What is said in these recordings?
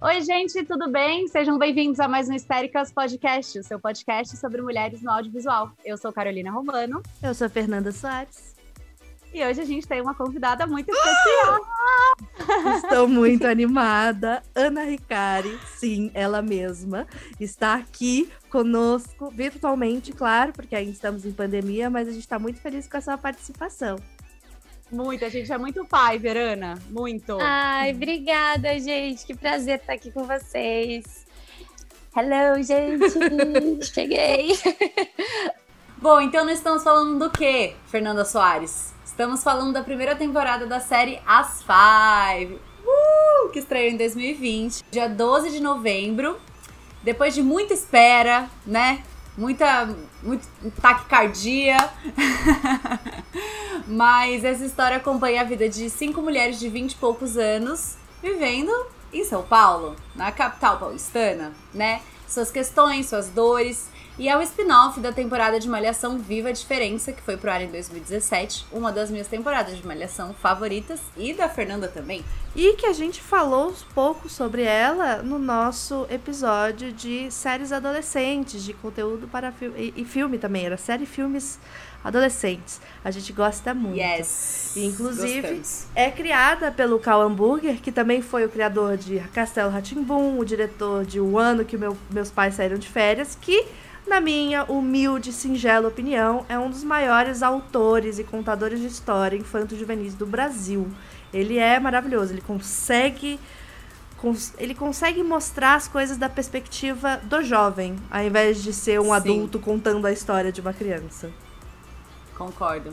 Oi, gente, tudo bem? Sejam bem-vindos a mais um Histéricas Podcast, o seu podcast sobre mulheres no audiovisual. Eu sou Carolina Romano. Eu sou Fernanda Soares. E hoje a gente tem uma convidada muito especial. Estou muito animada. Ana Ricari, sim, ela mesma, está aqui conosco virtualmente, claro, porque ainda estamos em pandemia, mas a gente está muito feliz com a sua participação. Muito, a gente é muito pai, Verana. Muito. Ai, obrigada, gente. Que prazer estar aqui com vocês. Hello, gente. Cheguei. Bom, então nós estamos falando do que, Fernanda Soares? Estamos falando da primeira temporada da série As Five, uh, que estreou em 2020, dia 12 de novembro. Depois de muita espera, né? Muita muito taquicardia. Mas essa história acompanha a vida de cinco mulheres de 20 e poucos anos vivendo em São Paulo, na capital paulistana, né? Suas questões, suas dores e é o spin-off da temporada de Malhação Viva a Diferença, que foi pro ar em 2017, uma das minhas temporadas de Malhação favoritas e da Fernanda também. E que a gente falou um pouco sobre ela no nosso episódio de séries adolescentes, de conteúdo para filme e, e filme também, era série filmes adolescentes. A gente gosta muito. Yes. E, inclusive, gostamos. é criada pelo Cal Hamburger, que também foi o criador de Castelo Ratimbum, o diretor de O Ano que meu, meus pais saíram de férias, que na minha humilde e singela opinião, é um dos maiores autores e contadores de história infanto-juvenis do Brasil. Ele é maravilhoso, ele consegue ele consegue mostrar as coisas da perspectiva do jovem, ao invés de ser um Sim. adulto contando a história de uma criança. Concordo.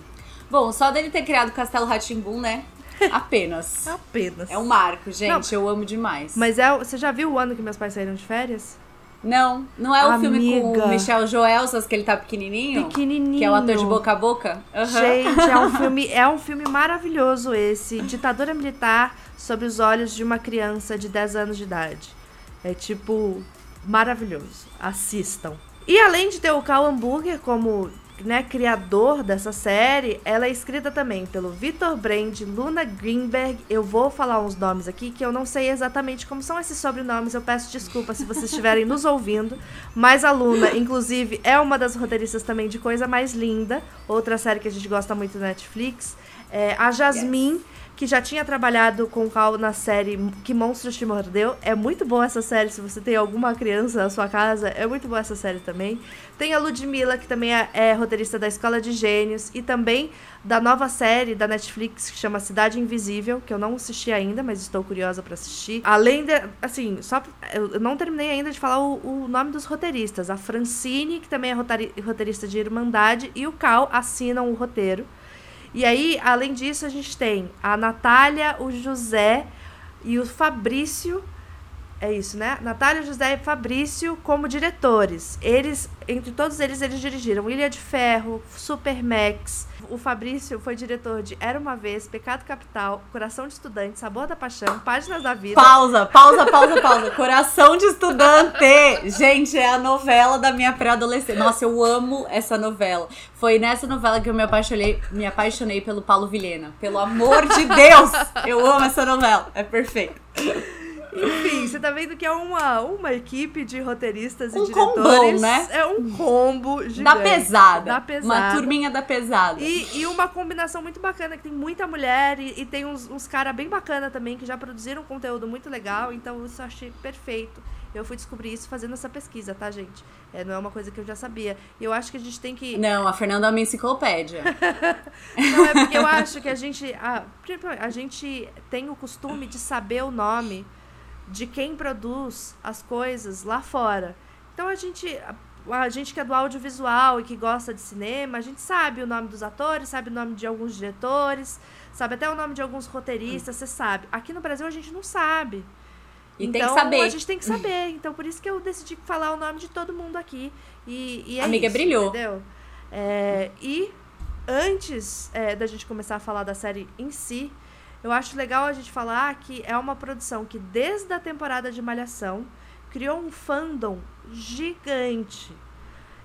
Bom, só dele ter criado o Castelo Ratimbum, né? Apenas. Apenas. É um marco, gente. Não, eu amo demais. Mas é, você já viu o ano que meus pais saíram de férias? Não, não é o Amiga. filme com o Michel Joelsos, que ele tá pequenininho? Pequenininho. Que é o ator de boca a boca? Uhum. Gente, é um, filme, é um filme maravilhoso esse. Ditadura militar sobre os olhos de uma criança de 10 anos de idade. É tipo, maravilhoso. Assistam. E além de ter o Cal Hamburger como né, criador dessa série, ela é escrita também pelo Vitor Brand, Luna Greenberg. Eu vou falar uns nomes aqui que eu não sei exatamente como são esses sobrenomes. Eu peço desculpa se vocês estiverem nos ouvindo. Mas a Luna, inclusive, é uma das roteiristas também de Coisa Mais Linda, outra série que a gente gosta muito da Netflix. É, a Jasmine. Yes que já tinha trabalhado com o Cal na série Que Monstros Te Mordeu. É muito boa essa série, se você tem alguma criança na sua casa, é muito boa essa série também. Tem a Ludmilla, que também é, é roteirista da Escola de Gênios, e também da nova série da Netflix que chama Cidade Invisível, que eu não assisti ainda, mas estou curiosa para assistir. Além de, assim, só eu não terminei ainda de falar o, o nome dos roteiristas. A Francine, que também é roteirista de Irmandade, e o Cal assinam o roteiro. E aí, além disso, a gente tem a Natália, o José e o Fabrício. É isso, né? Natália, José e Fabrício como diretores. Eles, entre todos eles, eles dirigiram Ilha de Ferro, Super Max, o Fabrício foi diretor de Era Uma Vez, Pecado Capital, Coração de Estudante, Sabor da Paixão, Páginas da Vida. Pausa, pausa, pausa, pausa. Coração de Estudante! Gente, é a novela da minha pré-adolescência. Nossa, eu amo essa novela. Foi nessa novela que eu me apaixonei, me apaixonei pelo Paulo Vilhena. Pelo amor de Deus! Eu amo essa novela. É perfeito. Enfim, você tá vendo que é uma, uma equipe de roteiristas um e diretores. Combão, né? É um combo gigante. Da pesada. Da pesada. Uma turminha da pesada. E, e uma combinação muito bacana, que tem muita mulher e, e tem uns, uns caras bem bacana também, que já produziram conteúdo muito legal. Então, isso eu achei perfeito. Eu fui descobrir isso fazendo essa pesquisa, tá, gente? É, não é uma coisa que eu já sabia. E eu acho que a gente tem que. Não, a Fernanda é uma enciclopédia. não, é porque eu acho que a gente. A, a gente tem o costume de saber o nome de quem produz as coisas lá fora. Então a gente a gente que é do audiovisual e que gosta de cinema, a gente sabe o nome dos atores, sabe o nome de alguns diretores, sabe até o nome de alguns roteiristas, você sabe. Aqui no Brasil a gente não sabe. E então, tem que então, saber. a gente tem que saber. Então, por isso que eu decidi falar o nome de todo mundo aqui. E, e é Amiga, isso, brilhou. Entendeu? É, e antes é, da gente começar a falar da série em si, eu acho legal a gente falar que é uma produção que, desde a temporada de Malhação, criou um fandom gigante.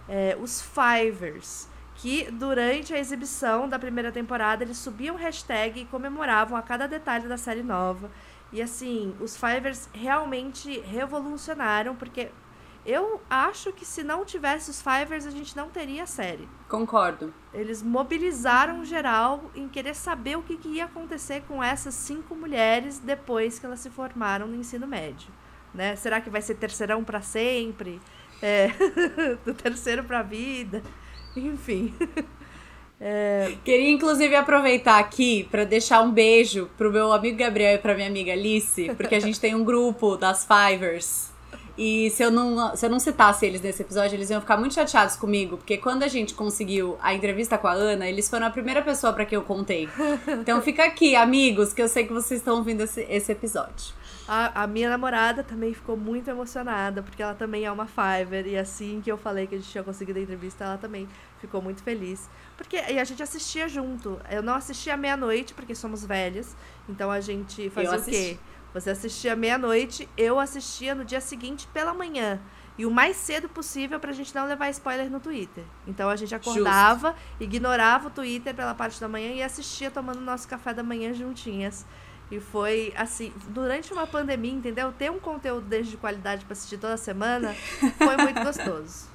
É, os Fivers, que durante a exibição da primeira temporada eles subiam hashtag e comemoravam a cada detalhe da série nova. E assim, os Fivers realmente revolucionaram, porque eu acho que se não tivesse os Fivers, a gente não teria a série. Concordo. Eles mobilizaram geral em querer saber o que, que ia acontecer com essas cinco mulheres depois que elas se formaram no ensino médio. Né? Será que vai ser terceirão para sempre? É, do terceiro para a vida? Enfim. É... Queria inclusive aproveitar aqui para deixar um beijo pro meu amigo Gabriel e pra minha amiga Alice, porque a gente tem um grupo das Fivers. E se eu, não, se eu não citasse eles nesse episódio, eles iam ficar muito chateados comigo, porque quando a gente conseguiu a entrevista com a Ana, eles foram a primeira pessoa para quem eu contei. Então fica aqui, amigos, que eu sei que vocês estão ouvindo esse, esse episódio. A, a, minha namorada também ficou muito emocionada, porque ela também é uma Fiverr, e assim que eu falei que a gente tinha conseguido a entrevista, ela também ficou muito feliz. Porque e a gente assistia junto. Eu não assistia meia-noite, porque somos velhas, então a gente fazia o quê? Você assistia meia-noite, eu assistia no dia seguinte pela manhã. E o mais cedo possível pra gente não levar spoiler no Twitter. Então a gente acordava, Justo. ignorava o Twitter pela parte da manhã e assistia tomando nosso café da manhã juntinhas. E foi assim, durante uma pandemia, entendeu? Ter um conteúdo desde de qualidade para assistir toda semana foi muito gostoso.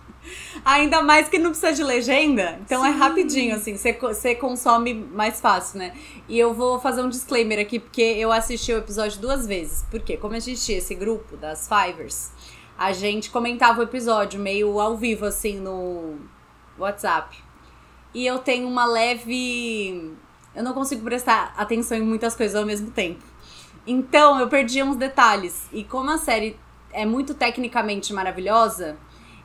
Ainda mais que não precisa de legenda, então é Sim. é rapidinho, assim, você consome mais fácil, né? E eu vou fazer um disclaimer aqui, porque eu assisti o episódio duas vezes. Porque, como a gente tinha esse grupo das Fivers, a gente comentava o episódio meio ao vivo, assim, no WhatsApp. E eu tenho uma leve. Eu não consigo prestar atenção em muitas coisas ao mesmo tempo. Então eu perdi uns detalhes. E como a série é muito tecnicamente maravilhosa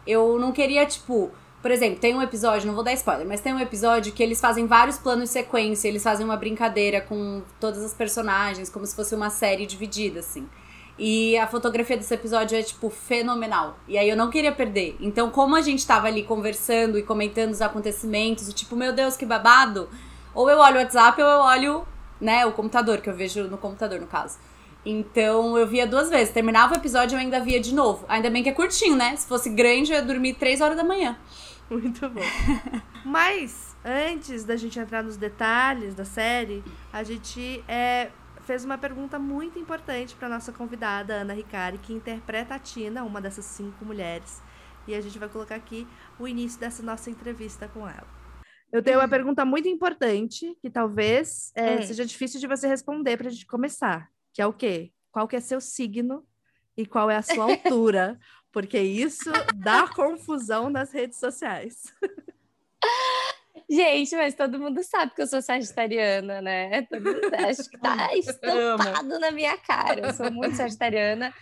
eu não queria, tipo. Por exemplo, tem um episódio, não vou dar spoiler, mas tem um episódio que eles fazem vários planos de sequência, eles fazem uma brincadeira com todas as personagens, como se fosse uma série dividida, assim. E a fotografia desse episódio é, tipo, fenomenal. E aí eu não queria perder. Então, como a gente tava ali conversando e comentando os acontecimentos, tipo, meu Deus, que babado, ou eu olho o WhatsApp ou eu olho, né, o computador, que eu vejo no computador, no caso. Então eu via duas vezes. Terminava o episódio e eu ainda via de novo. Ainda bem que é curtinho, né? Se fosse grande, eu ia dormir três horas da manhã. Muito bom. Mas, antes da gente entrar nos detalhes da série, a gente é, fez uma pergunta muito importante para nossa convidada, Ana Ricari, que interpreta a Tina, uma dessas cinco mulheres. E a gente vai colocar aqui o início dessa nossa entrevista com ela. Eu tenho uma pergunta muito importante, que talvez é, hum. seja difícil de você responder para a gente começar que é o quê? Qual que é seu signo e qual é a sua altura, porque isso dá confusão nas redes sociais. Gente, mas todo mundo sabe que eu sou sagitariana, né? Todo mundo acho que tá estampado na minha cara. Eu sou muito sagitariana.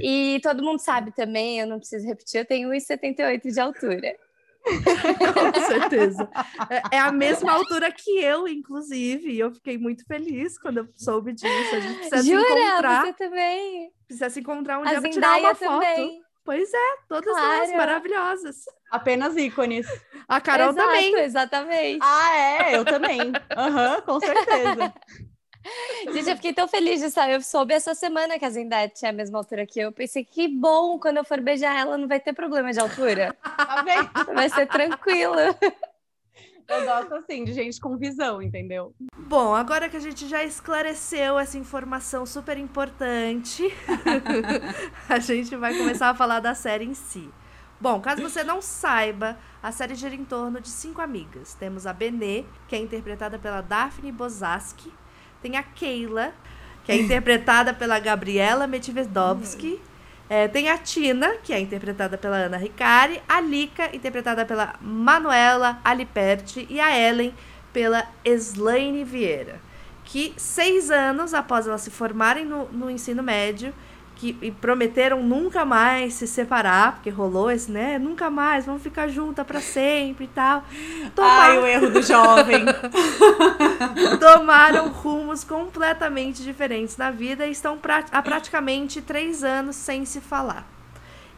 E todo mundo sabe também, eu não preciso repetir, eu tenho 1,78 de altura. Com certeza. É, é a mesma altura que eu, inclusive. E eu fiquei muito feliz quando eu soube disso. A gente precisa Jura? se encontrar. Você também? Precisa se encontrar um a dia para tirar uma também. foto. Pois é, todas claro. elas maravilhosas. Apenas ícones. A Carol Exato, também. Exatamente. Ah, é? Eu também. Aham, uhum, com certeza. Gente, eu fiquei tão feliz de saber. Eu soube essa semana que a Zendaya tinha a mesma altura que eu. Pensei que bom, quando eu for beijar ela, não vai ter problema de altura. Tá vai ser tranquilo. Eu gosto assim de gente com visão, entendeu? Bom, agora que a gente já esclareceu essa informação super importante, a gente vai começar a falar da série em si. Bom, caso você não saiba, a série gira em torno de cinco amigas. Temos a Benê, que é interpretada pela Daphne Bozaski, tem a Keila, que é interpretada pela Gabriela Metivedovsky. É, tem a Tina, que é interpretada pela Ana Ricari, a Lika, interpretada pela Manuela Aliperti, e a Ellen, pela Slaine Vieira. Que seis anos após elas se formarem no, no ensino médio, que prometeram nunca mais se separar, porque rolou esse, né? Nunca mais, vamos ficar juntas para sempre e tal. Tomar... Ai, o erro do jovem. Tomaram rumos completamente diferentes na vida e estão há praticamente três anos sem se falar.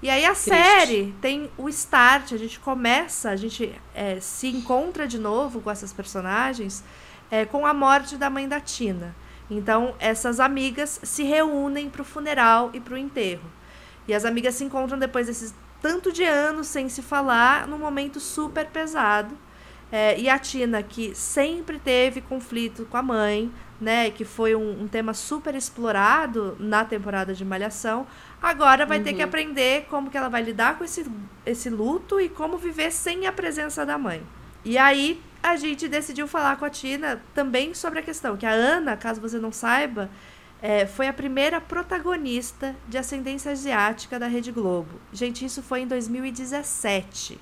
E aí a Triste. série tem o start, a gente começa, a gente é, se encontra de novo com essas personagens é, com a morte da mãe da Tina. Então, essas amigas se reúnem para o funeral e para o enterro. E as amigas se encontram depois desses tanto de anos sem se falar, num momento super pesado. É, e a Tina, que sempre teve conflito com a mãe, né? Que foi um, um tema super explorado na temporada de Malhação. Agora vai uhum. ter que uhum. aprender como que ela vai lidar com esse, esse luto e como viver sem a presença da mãe. E aí a gente decidiu falar com a Tina também sobre a questão que a Ana, caso você não saiba, é, foi a primeira protagonista de ascendência asiática da Rede Globo. Gente, isso foi em 2017.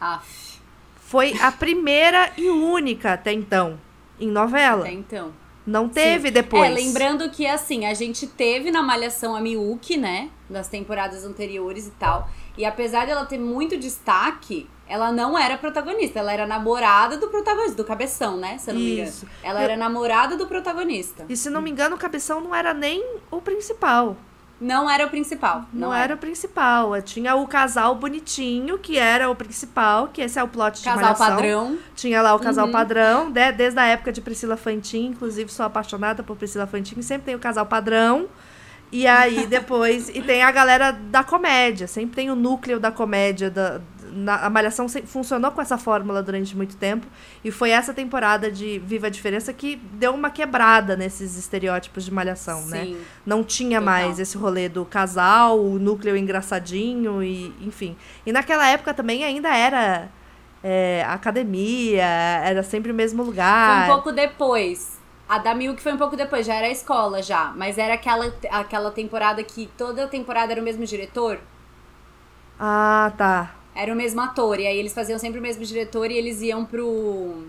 Aff. Foi a primeira e única até então em novela. Até então. Não teve Sim. depois. É, lembrando que assim, a gente teve na Malhação a Miyuki, né? Das temporadas anteriores e tal. E apesar dela ter muito destaque, ela não era protagonista, ela era namorada do protagonista, do cabeção, né? Se eu não me engano. Ela eu... era namorada do protagonista. E se não me engano, o cabeção não era nem o principal. Não era o principal. Não, não era. era. o principal. Tinha o casal bonitinho, que era o principal, que esse é o plot de Casal malhação. padrão. Tinha lá o casal uhum. padrão, né? desde a época de Priscila Fantin, inclusive sou apaixonada por Priscila Fantin, sempre tem o casal padrão. E aí depois. e tem a galera da comédia, sempre tem o núcleo da comédia, da, na, a Malhação funcionou com essa fórmula durante muito tempo. E foi essa temporada de Viva a Diferença que deu uma quebrada nesses estereótipos de Malhação, né? Sim, né? Não tinha total. mais esse rolê do casal, o núcleo engraçadinho, e enfim. E naquela época também ainda era é, academia, era sempre o mesmo lugar. Foi um pouco depois. A da Milk foi um pouco depois, já era a escola já. Mas era aquela, aquela temporada que toda temporada era o mesmo diretor. Ah, tá. Era o mesmo ator. E aí eles faziam sempre o mesmo diretor e eles iam pro.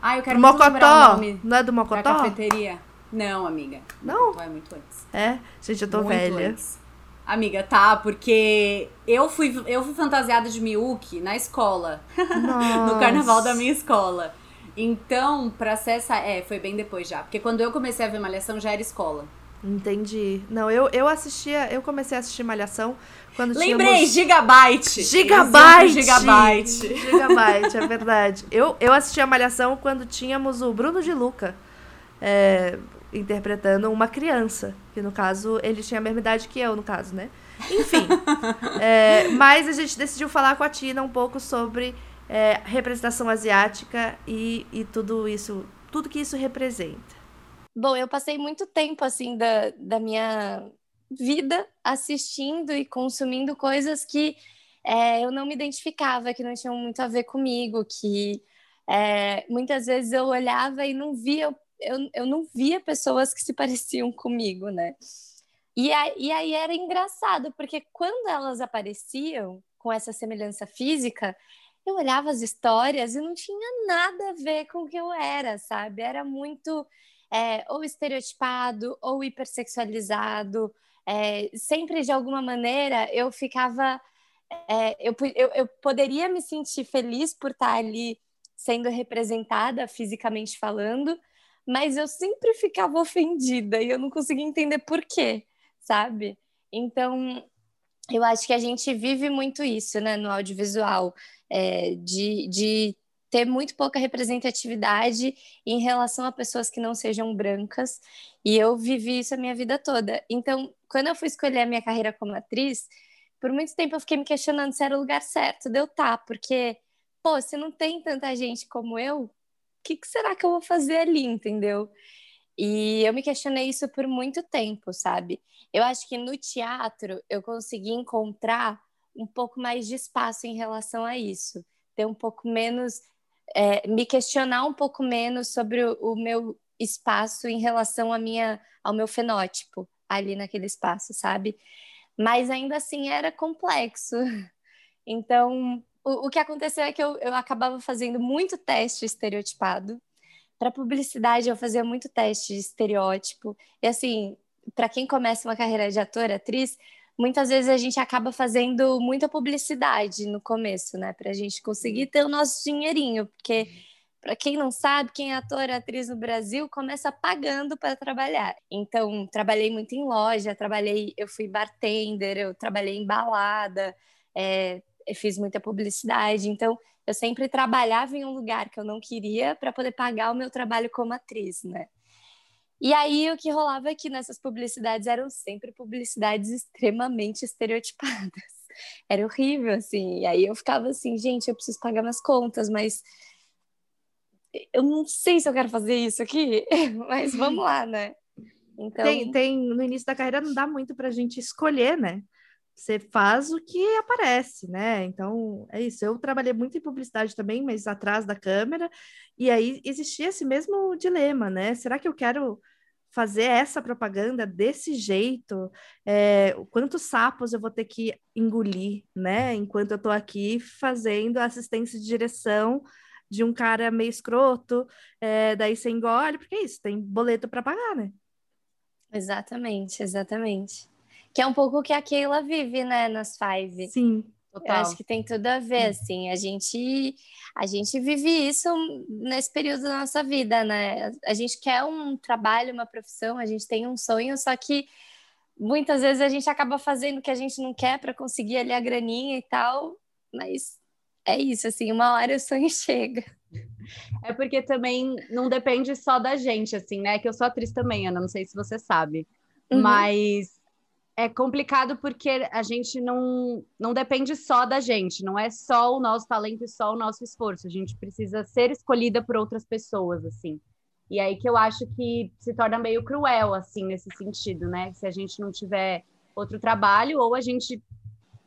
Ah, eu quero Mocotó. o nome Não é do Mocotó? Da cafeteria. Não, amiga. Não? Mocotó é muito antes. É? Gente, eu tô muito velha. Antes. Amiga, tá, porque eu fui, eu fui fantasiada de Miyuki na escola. no carnaval da minha escola. Então, pra ser essa. É, foi bem depois já. Porque quando eu comecei a ver Malhação já era escola. Entendi. Não, eu, eu assistia, eu comecei a assistir Malhação quando Lembrei, tínhamos... Gigabyte. Gigabyte. Gigabyte. Gigabyte, é verdade. Eu, eu assistia Malhação quando tínhamos o Bruno de Luca é, interpretando uma criança. Que no caso, ele tinha a mesma idade que eu, no caso, né? Enfim. é, mas a gente decidiu falar com a Tina um pouco sobre é, representação asiática e, e tudo isso, tudo que isso representa. Bom, eu passei muito tempo assim da, da minha vida assistindo e consumindo coisas que é, eu não me identificava, que não tinham muito a ver comigo, que é, muitas vezes eu olhava e não via, eu, eu não via pessoas que se pareciam comigo, né? E, e aí era engraçado, porque quando elas apareciam com essa semelhança física, eu olhava as histórias e não tinha nada a ver com o que eu era, sabe? Era muito é, ou estereotipado ou hipersexualizado. É, sempre de alguma maneira eu ficava. É, eu, eu, eu poderia me sentir feliz por estar ali sendo representada fisicamente falando, mas eu sempre ficava ofendida e eu não conseguia entender por quê, sabe? Então, eu acho que a gente vive muito isso, né, no audiovisual, é, de, de ter muito pouca representatividade em relação a pessoas que não sejam brancas, e eu vivi isso a minha vida toda. Então, quando eu fui escolher a minha carreira como atriz, por muito tempo eu fiquei me questionando se era o lugar certo de eu estar, tá, porque, pô, se não tem tanta gente como eu, o que, que será que eu vou fazer ali, entendeu? E eu me questionei isso por muito tempo, sabe? Eu acho que no teatro eu consegui encontrar um pouco mais de espaço em relação a isso, ter um pouco menos é, me questionar um pouco menos sobre o, o, meu espaço em relação à minha, ao meu fenótipo ali naquele espaço, sabe? Mas ainda assim era complexo. Então, o, o que aconteceu é que eu, eu acabava fazendo muito teste estereotipado. Para publicidade, eu fazia muito teste de estereótipo. E assim, para quem começa uma carreira de ator, atriz, muitas vezes a gente acaba fazendo muita publicidade no começo, né? Para a gente conseguir ter o nosso dinheirinho, porque para quem não sabe, quem é ator, atriz no Brasil, começa pagando para trabalhar. Então, trabalhei muito em loja, trabalhei, eu fui bartender, eu trabalhei em balada, é, eu fiz muita publicidade. Então, eu sempre trabalhava em um lugar que eu não queria para poder pagar o meu trabalho como atriz, né? E aí o que rolava aqui nessas publicidades eram sempre publicidades extremamente estereotipadas. Era horrível, assim. E aí eu ficava assim, gente, eu preciso pagar minhas contas, mas eu não sei se eu quero fazer isso aqui, mas vamos lá, né? Então... Tem, tem, no início da carreira não dá muito para a gente escolher, né? Você faz o que aparece, né? Então, é isso. Eu trabalhei muito em publicidade também, mas atrás da câmera, e aí existia esse mesmo dilema, né? Será que eu quero fazer essa propaganda desse jeito? É, quantos sapos eu vou ter que engolir, né? Enquanto eu estou aqui fazendo assistência de direção de um cara meio escroto, é, daí você engole, porque é isso, tem boleto para pagar, né? Exatamente, exatamente. Que é um pouco o que a Keila vive, né, nas Five. Sim. Total. Eu acho que tem tudo a ver, assim. A gente, a gente vive isso nesse período da nossa vida, né? A gente quer um trabalho, uma profissão, a gente tem um sonho, só que muitas vezes a gente acaba fazendo o que a gente não quer para conseguir ali a graninha e tal, mas é isso, assim, uma hora o sonho chega. É porque também não depende só da gente, assim, né? Que eu sou atriz também, Ana, não sei se você sabe. Uhum. Mas é complicado porque a gente não, não depende só da gente, não é só o nosso talento e só o nosso esforço. A gente precisa ser escolhida por outras pessoas, assim. E aí que eu acho que se torna meio cruel, assim, nesse sentido, né? Se a gente não tiver outro trabalho, ou a gente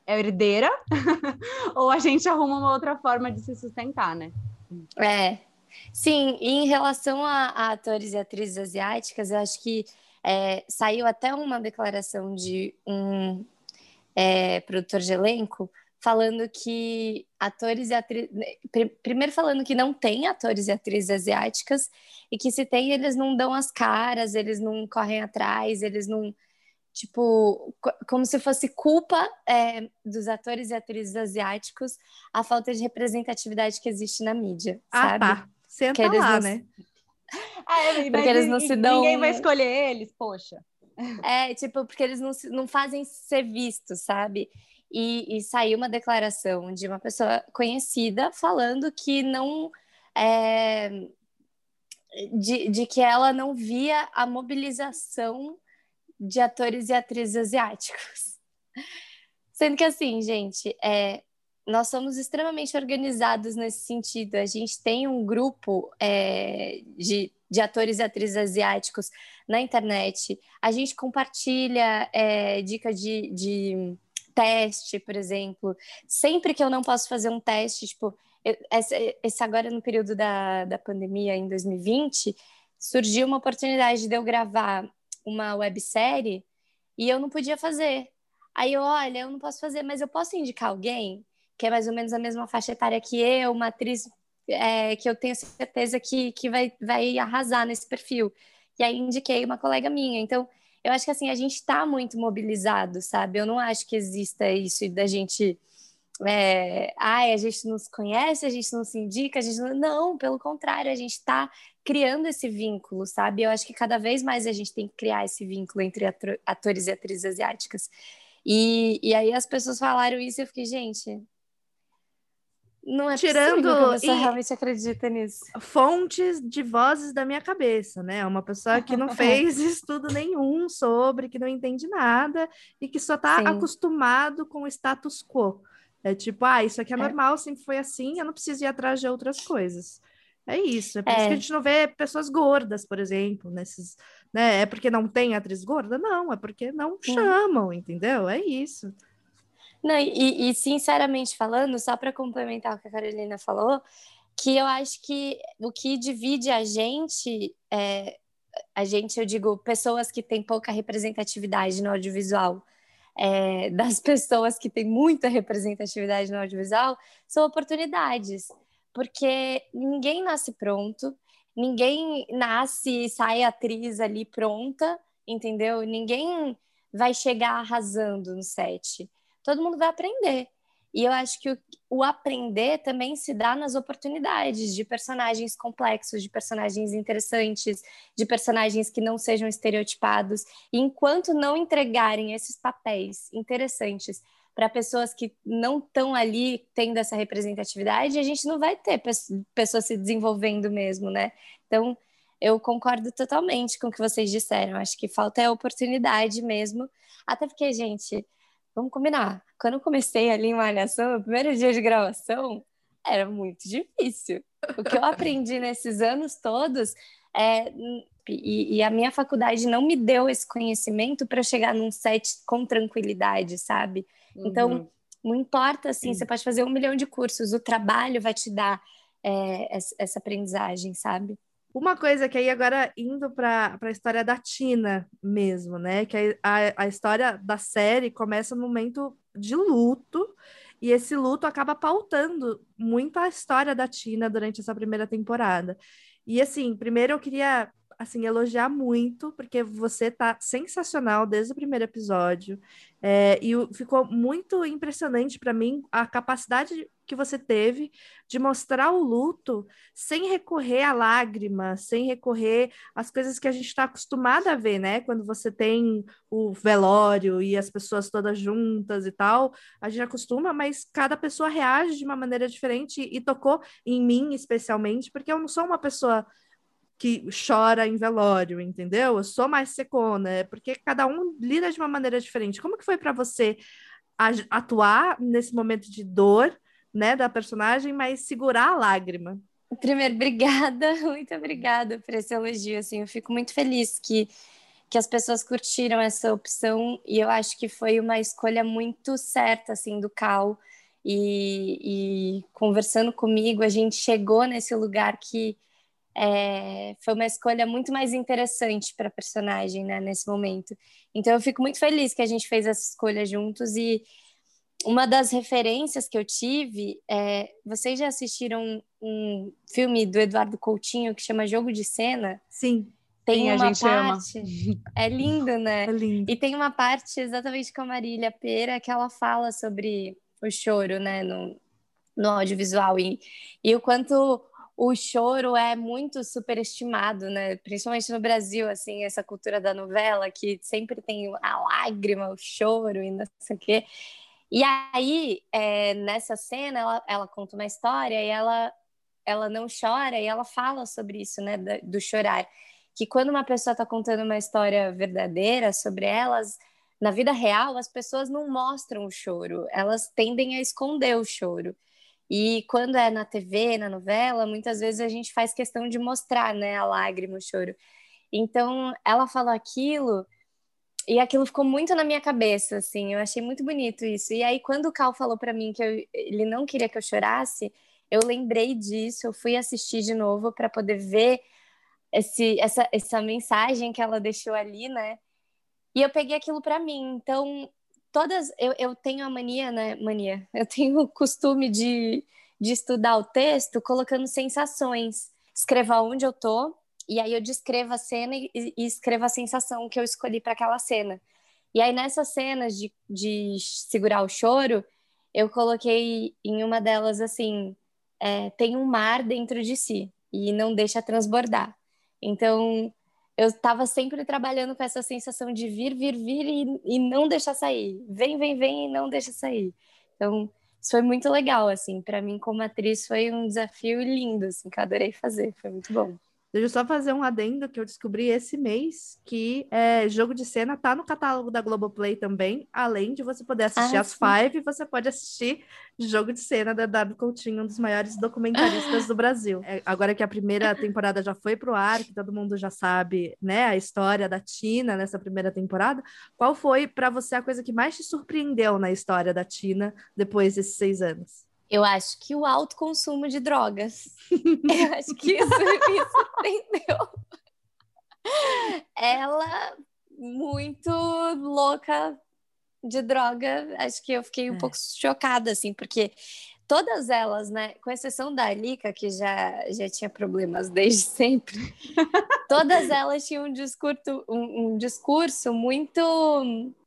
é herdeira, ou a gente arruma uma outra forma de se sustentar, né? É. Sim, e em relação a, a atores e atrizes asiáticas, eu acho que é, saiu até uma declaração de um é, produtor de elenco falando que atores e atrizes. Primeiro, falando que não tem atores e atrizes asiáticas, e que se tem, eles não dão as caras, eles não correm atrás, eles não. Tipo, como se fosse culpa é, dos atores e atrizes asiáticos a falta de representatividade que existe na mídia, ah, sabe? Tá. Senta lá, não... né? Ah, é, porque eles não se dão. Ninguém vai escolher eles, poxa. É, tipo, porque eles não, não fazem ser vistos, sabe? E, e saiu uma declaração de uma pessoa conhecida falando que não. É, de, de que ela não via a mobilização de atores e atrizes asiáticos. Sendo que, assim, gente, é, nós somos extremamente organizados nesse sentido. A gente tem um grupo é, de, de atores e atrizes asiáticos na internet. A gente compartilha é, dica de, de teste, por exemplo. Sempre que eu não posso fazer um teste, tipo, esse, esse agora no período da, da pandemia, em 2020, surgiu uma oportunidade de eu gravar uma websérie e eu não podia fazer. Aí eu, olha, eu não posso fazer, mas eu posso indicar alguém? Que é mais ou menos a mesma faixa etária que eu, uma atriz é, que eu tenho certeza que, que vai, vai arrasar nesse perfil. E aí indiquei uma colega minha. Então, eu acho que assim, a gente está muito mobilizado, sabe? Eu não acho que exista isso da gente. É, ai, a gente não se conhece, a gente não se indica, a gente não. Não, pelo contrário, a gente está criando esse vínculo, sabe? Eu acho que cada vez mais a gente tem que criar esse vínculo entre atores e atrizes asiáticas. E, e aí as pessoas falaram isso e eu fiquei, gente, não é Tirando possível que a realmente acredita nisso. Fontes de vozes da minha cabeça, né? Uma pessoa que não fez estudo nenhum sobre, que não entende nada e que só está acostumado com o status quo. É tipo, ah, isso aqui é, é, normal, sempre foi assim, eu não preciso ir atrás de outras coisas. É isso, é por é. isso que a gente não vê pessoas gordas, por exemplo, nesses, né? É porque não tem atriz gorda? Não, é porque não chamam, entendeu? É isso. Não, e, e sinceramente falando, só para complementar o que a Carolina falou, que eu acho que o que divide a gente, é, a gente, eu digo, pessoas que têm pouca representatividade no audiovisual, é, das pessoas que têm muita representatividade no audiovisual, são oportunidades. Porque ninguém nasce pronto, ninguém nasce e sai atriz ali pronta, entendeu? Ninguém vai chegar arrasando no set todo mundo vai aprender. E eu acho que o, o, aprender também se dá nas oportunidades de personagens complexos, de personagens interessantes, de personagens que não sejam estereotipados. E enquanto não entregarem esses papéis interessantes para pessoas que não estão ali tendo essa representatividade, a gente não vai ter pessoas se desenvolvendo mesmo, né? Então, eu concordo totalmente com o que vocês disseram. Acho que falta é oportunidade mesmo. Até porque, gente, vamos combinar. Quando eu comecei ali em Malhação, no primeiro dia de gravação, era muito difícil. O que eu aprendi nesses anos todos é. E, e a minha faculdade não me deu esse conhecimento para chegar num set com tranquilidade, sabe? Então, uhum. não importa assim, você pode fazer um milhão de cursos, o trabalho vai te dar é, essa aprendizagem, sabe? Uma coisa que aí agora indo para a história da Tina mesmo, né? Que a, a história da série começa no momento de luto, e esse luto acaba pautando muito a história da Tina durante essa primeira temporada. E assim, primeiro eu queria assim, elogiar muito, porque você tá sensacional desde o primeiro episódio. É, e ficou muito impressionante para mim a capacidade que você teve de mostrar o luto sem recorrer à lágrima, sem recorrer às coisas que a gente está acostumada a ver, né? Quando você tem o velório e as pessoas todas juntas e tal, a gente acostuma, mas cada pessoa reage de uma maneira diferente e tocou em mim especialmente, porque eu não sou uma pessoa que chora em velório, entendeu? Eu sou mais secona, é porque cada um lida de uma maneira diferente. Como que foi para você atuar nesse momento de dor, né, da personagem, mas segurar a lágrima? Primeiro, obrigada, muito obrigada por esse elogio, assim, eu fico muito feliz que que as pessoas curtiram essa opção e eu acho que foi uma escolha muito certa, assim, do Cal e, e conversando comigo, a gente chegou nesse lugar que é, foi uma escolha muito mais interessante para a personagem, né, nesse momento. Então eu fico muito feliz que a gente fez essa escolha juntos e uma das referências que eu tive é, vocês já assistiram um filme do Eduardo Coutinho que chama Jogo de Cena? Sim. Tem Sim, uma parte, ama. é lindo, né? É lindo. E tem uma parte exatamente com a Marília Pera que ela fala sobre o choro, né, no, no audiovisual e, e o quanto o choro é muito superestimado, né? Principalmente no Brasil, assim, essa cultura da novela que sempre tem a lágrima, o choro e não sei o quê. E aí, é, nessa cena, ela, ela conta uma história e ela, ela não chora e ela fala sobre isso, né? Do, do chorar. Que quando uma pessoa está contando uma história verdadeira sobre elas, na vida real, as pessoas não mostram o choro, elas tendem a esconder o choro. E quando é na TV, na novela, muitas vezes a gente faz questão de mostrar, né, a lágrima, o choro. Então, ela falou aquilo e aquilo ficou muito na minha cabeça, assim, eu achei muito bonito isso. E aí, quando o Cal falou para mim que eu, ele não queria que eu chorasse, eu lembrei disso, eu fui assistir de novo para poder ver esse, essa, essa mensagem que ela deixou ali, né? E eu peguei aquilo para mim. Então, todas eu, eu tenho a mania, né? Mania. Eu tenho o costume de, de estudar o texto colocando sensações. Escrevo onde eu tô, e aí eu descrevo a cena e, e escrevo a sensação que eu escolhi para aquela cena. E aí nessas cenas de, de segurar o choro, eu coloquei em uma delas assim: é, tem um mar dentro de si e não deixa transbordar. Então eu estava sempre trabalhando com essa sensação de vir, vir, vir e, e não deixar sair. Vem, vem, vem e não deixa sair. Então, isso foi muito legal, assim. Para mim, como atriz, foi um desafio lindo, assim, que eu adorei fazer. Foi muito bom. Deixa eu só fazer um adendo que eu descobri esse mês que é, jogo de cena tá no catálogo da Globoplay também. Além de você poder assistir ah, as sim. Five, você pode assistir jogo de cena da W Coutinho, um dos maiores documentaristas do Brasil. É, agora que a primeira temporada já foi pro ar, que todo mundo já sabe, né, a história da Tina nessa primeira temporada, qual foi para você a coisa que mais te surpreendeu na história da Tina depois desses seis anos? Eu acho que o alto consumo de drogas. Eu acho que isso me surpreendeu. Ela muito louca de droga, acho que eu fiquei um é. pouco chocada, assim, porque todas elas, né, com exceção da Alika, que já, já tinha problemas desde sempre, todas elas tinham um discurso, um, um discurso muito.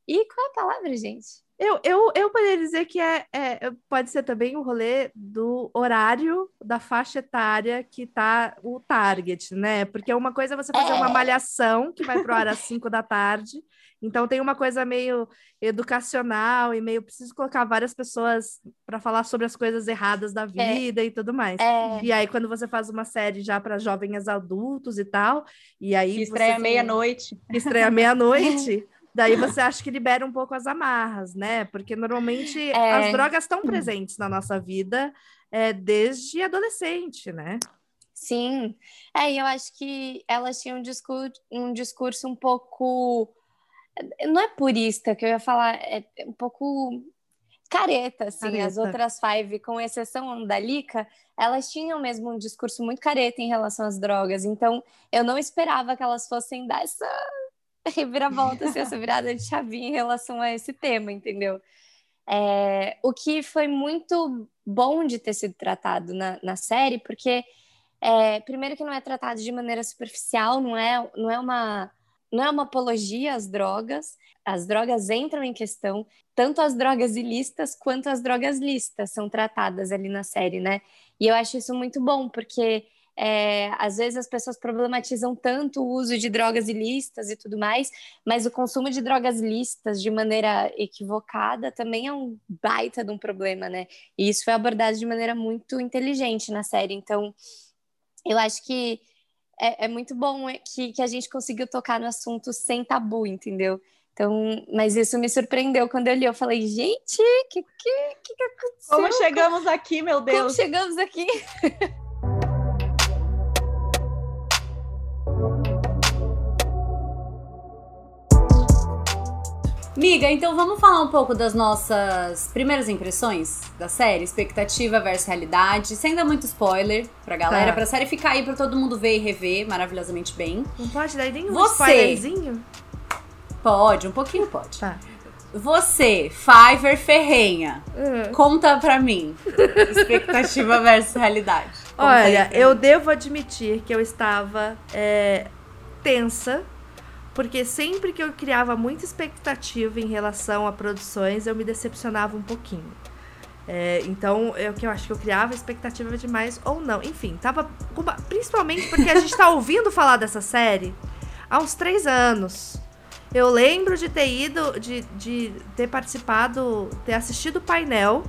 E qual é a palavra, gente? Eu, eu, eu poderia dizer que é, é, pode ser também o rolê do horário da faixa etária que tá o target, né? Porque uma coisa é você fazer é. uma malhação que vai pro ar às 5 da tarde. Então tem uma coisa meio educacional e meio preciso colocar várias pessoas para falar sobre as coisas erradas da é. vida é. e tudo mais. É. E aí quando você faz uma série já para jovens adultos e tal, e aí que estreia meia-noite. Estreia meia-noite. Daí você acha que libera um pouco as amarras, né? Porque normalmente é... as drogas estão presentes na nossa vida. é, desde adolescente, né? Sim, é, e eu acho que elas tinham um discurso, um discurso um pouco. Não é purista, que eu ia falar, é um pouco careta, assim. Careta. As outras five, com exceção da Lika, elas tinham mesmo um discurso muito careta em relação às drogas. Então, eu não esperava que elas fossem dar essa reviravolta, assim, essa virada de chavinha em relação a esse tema, entendeu? É, o que foi muito bom de ter sido tratado na, na série, porque é, primeiro que não é tratado de maneira superficial, não é, não é uma não é uma apologia às drogas. As drogas entram em questão, tanto as drogas ilícitas quanto as drogas lícitas são tratadas ali na série, né? E eu acho isso muito bom, porque é, às vezes as pessoas problematizam tanto o uso de drogas ilícitas e tudo mais, mas o consumo de drogas lícitas de maneira equivocada também é um baita de um problema, né? E isso foi abordado de maneira muito inteligente na série. Então, eu acho que é, é muito bom que, que a gente conseguiu tocar no assunto sem tabu, entendeu? Então, mas isso me surpreendeu quando eu li. Eu falei, gente, o que, que, que aconteceu? Como chegamos aqui, meu Deus? Como chegamos aqui? Miga, então vamos falar um pouco das nossas primeiras impressões da série, expectativa versus realidade, sem dar muito spoiler pra galera, tá. pra série ficar aí pra todo mundo ver e rever maravilhosamente bem. Não pode dar nenhum Você... spoilerzinho? Pode, um pouquinho pode. Tá. Você, Fiverr Ferrenha, uhum. conta pra mim. expectativa versus realidade. Conta Olha, eu devo admitir que eu estava é, tensa porque sempre que eu criava muita expectativa em relação a produções, eu me decepcionava um pouquinho. É, então, é o que eu acho que eu criava expectativa demais ou não. Enfim, tava. Principalmente porque a gente tá ouvindo falar dessa série há uns três anos. Eu lembro de ter ido, de, de ter participado, ter assistido o painel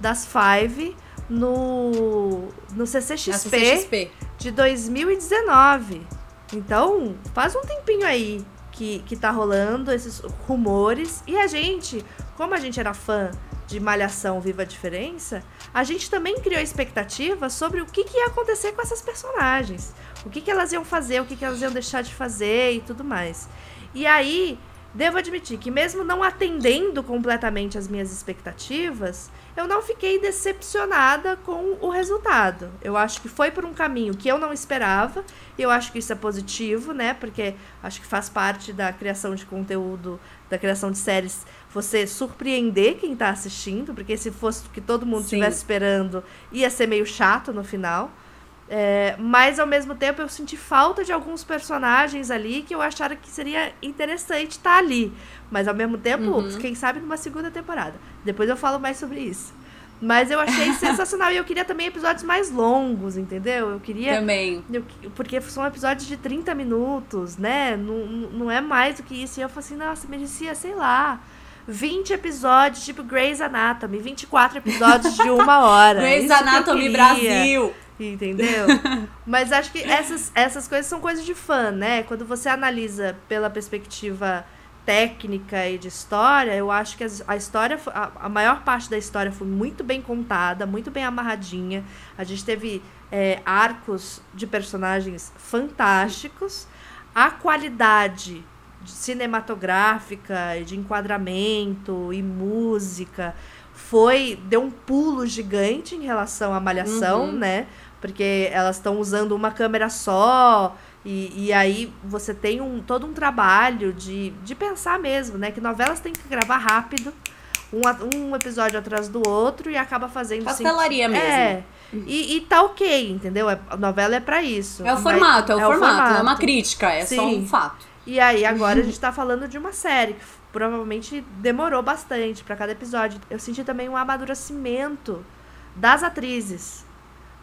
das Five no, no CCXP, CCXP de 2019. Então, faz um tempinho aí que, que tá rolando esses rumores. E a gente, como a gente era fã de Malhação Viva a Diferença, a gente também criou expectativa sobre o que, que ia acontecer com essas personagens. O que, que elas iam fazer, o que, que elas iam deixar de fazer e tudo mais. E aí, devo admitir que mesmo não atendendo completamente as minhas expectativas, eu não fiquei decepcionada com o resultado. Eu acho que foi por um caminho que eu não esperava, e eu acho que isso é positivo, né? Porque acho que faz parte da criação de conteúdo, da criação de séries, você surpreender quem está assistindo, porque se fosse o que todo mundo estivesse esperando, ia ser meio chato no final. É, mas ao mesmo tempo eu senti falta de alguns personagens ali que eu achara que seria interessante estar tá ali. Mas ao mesmo tempo, uhum. quem sabe numa segunda temporada. Depois eu falo mais sobre isso. Mas eu achei sensacional. E eu queria também episódios mais longos, entendeu? Eu queria. Também. Eu, porque são episódios de 30 minutos, né? Não, não é mais do que isso. E eu falei assim, nossa, merecia, sei lá. 20 episódios, tipo Grey's Anatomy, 24 episódios de uma hora. Grey's Anatomy Brasil! Entendeu? Mas acho que essas, essas coisas são coisas de fã, né? Quando você analisa pela perspectiva técnica e de história, eu acho que a história, a, maior parte da história foi muito bem contada, muito bem amarradinha. A gente teve é, arcos de personagens fantásticos. A qualidade cinematográfica, de enquadramento e música foi deu um pulo gigante em relação à Malhação, uhum. né? Porque elas estão usando uma câmera só, e, e aí você tem um, todo um trabalho de, de pensar mesmo, né? Que novelas tem que gravar rápido, um, um episódio atrás do outro, e acaba fazendo... Pastelaria mesmo. É, e, e tá ok, entendeu? É, a novela é para isso. É o formato, é o, é formato, formato, não é uma crítica, é Sim. só um fato. E aí agora a gente tá falando de uma série que provavelmente demorou bastante para cada episódio. Eu senti também um amadurecimento das atrizes.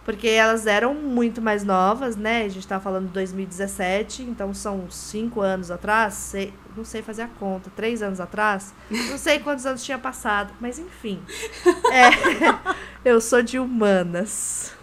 Porque elas eram muito mais novas, né? A gente tá falando de 2017, então são cinco anos atrás, sei, não sei fazer a conta, três anos atrás, não sei quantos anos tinha passado, mas enfim. É, eu sou de humanas.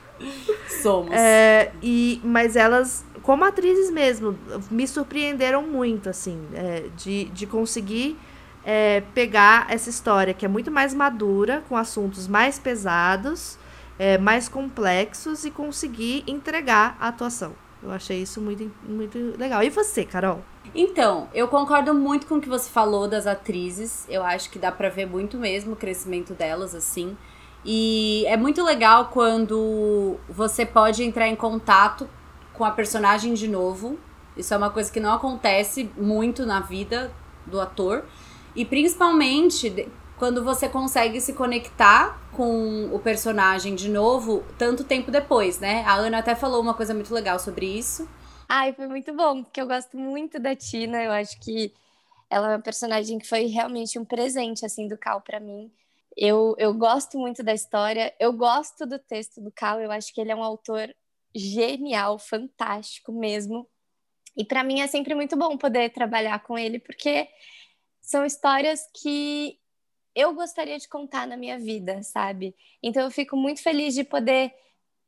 Somos. É, e, mas elas, como atrizes mesmo, me surpreenderam muito, assim, é, de, de conseguir é, pegar essa história que é muito mais madura, com assuntos mais pesados é, mais complexos e conseguir entregar a atuação. Eu achei isso muito, muito legal. E você, Carol? Então, eu concordo muito com o que você falou das atrizes. Eu acho que dá pra ver muito mesmo o crescimento delas, assim. E é muito legal quando você pode entrar em contato com a personagem de novo. Isso é uma coisa que não acontece muito na vida do ator. E principalmente quando você consegue se conectar com o personagem de novo tanto tempo depois, né? A Ana até falou uma coisa muito legal sobre isso. Ai, foi muito bom, porque eu gosto muito da Tina, eu acho que ela é uma personagem que foi realmente um presente assim do Cal para mim. Eu, eu gosto muito da história, eu gosto do texto do Cal, eu acho que ele é um autor genial, fantástico mesmo. E para mim é sempre muito bom poder trabalhar com ele, porque são histórias que eu gostaria de contar na minha vida, sabe? Então eu fico muito feliz de poder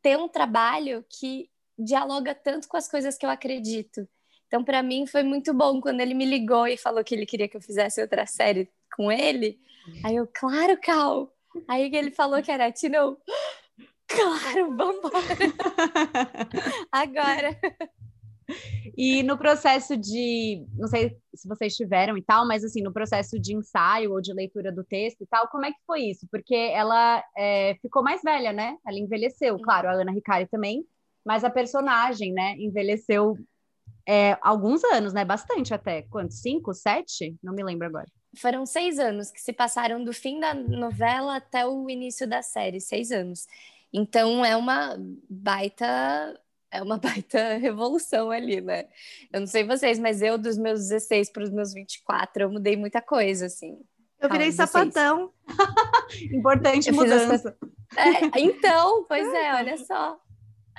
ter um trabalho que dialoga tanto com as coisas que eu acredito. Então, para mim, foi muito bom quando ele me ligou e falou que ele queria que eu fizesse outra série com ele. Aí eu, claro, Cal. Aí ele falou que era Tino. Claro, vambora. Agora. E no processo de, não sei se vocês tiveram e tal, mas assim, no processo de ensaio ou de leitura do texto e tal, como é que foi isso? Porque ela é, ficou mais velha, né? Ela envelheceu, claro, a Ana Ricari também, mas a personagem, né, envelheceu é, alguns anos, né? Bastante até. Quantos? Cinco, sete? Não me lembro agora. Foram seis anos que se passaram do fim da novela até o início da série, seis anos. Então é uma baita é uma baita revolução ali, né? Eu não sei vocês, mas eu, dos meus 16 para os meus 24, eu mudei muita coisa, assim. Eu virei ah, sapatão. Importante eu mudança. É, então, pois é, olha só.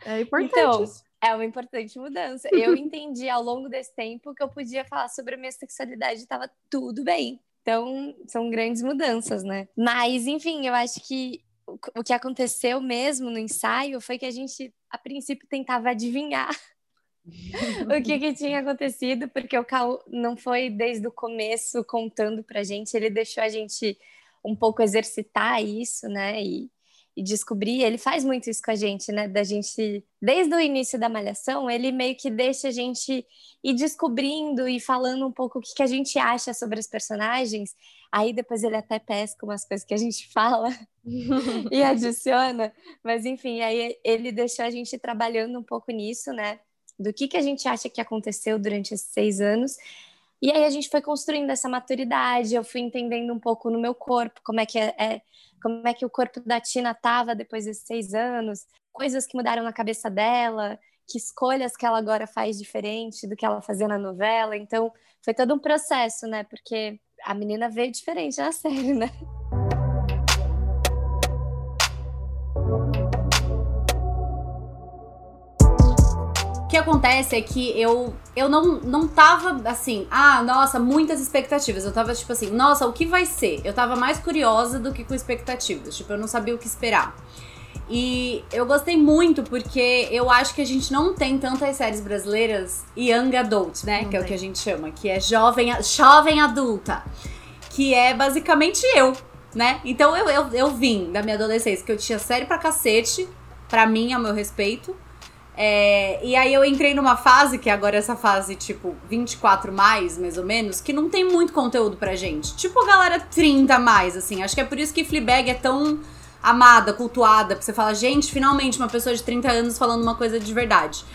É importante. Então, é uma importante mudança. Eu entendi ao longo desse tempo que eu podia falar sobre a minha sexualidade e estava tudo bem. Então, são grandes mudanças, né? Mas, enfim, eu acho que o que aconteceu mesmo no ensaio foi que a gente, a princípio, tentava adivinhar o que, que tinha acontecido, porque o Cal não foi desde o começo contando pra gente, ele deixou a gente um pouco exercitar isso, né? E, e descobrir, ele faz muito isso com a gente, né? Da gente, desde o início da malhação, ele meio que deixa a gente ir descobrindo e falando um pouco o que, que a gente acha sobre os personagens. Aí depois ele até pesca umas coisas que a gente fala e adiciona. Mas enfim, aí ele deixou a gente trabalhando um pouco nisso, né? Do que, que a gente acha que aconteceu durante esses seis anos. E aí a gente foi construindo essa maturidade, eu fui entendendo um pouco no meu corpo como é que é, é como é que o corpo da Tina estava depois desses seis anos, coisas que mudaram na cabeça dela, que escolhas que ela agora faz diferente do que ela fazia na novela. Então, foi todo um processo, né? Porque a menina veio diferente na série, né? Que acontece é que eu, eu não, não tava assim, ah, nossa, muitas expectativas. Eu tava tipo assim, nossa, o que vai ser? Eu tava mais curiosa do que com expectativas. Tipo, eu não sabia o que esperar. E eu gostei muito porque eu acho que a gente não tem tantas séries brasileiras young adult, né? Não que tem. é o que a gente chama, que é jovem, jovem adulta. Que é basicamente eu, né? Então eu, eu, eu vim da minha adolescência, que eu tinha série pra cacete, pra mim, a meu respeito. É, e aí eu entrei numa fase, que agora é essa fase, tipo, 24 mais, mais ou menos, que não tem muito conteúdo pra gente. Tipo a galera 30 mais, assim. Acho que é por isso que Fleabag é tão amada, cultuada, porque você fala, gente, finalmente uma pessoa de 30 anos falando uma coisa de verdade.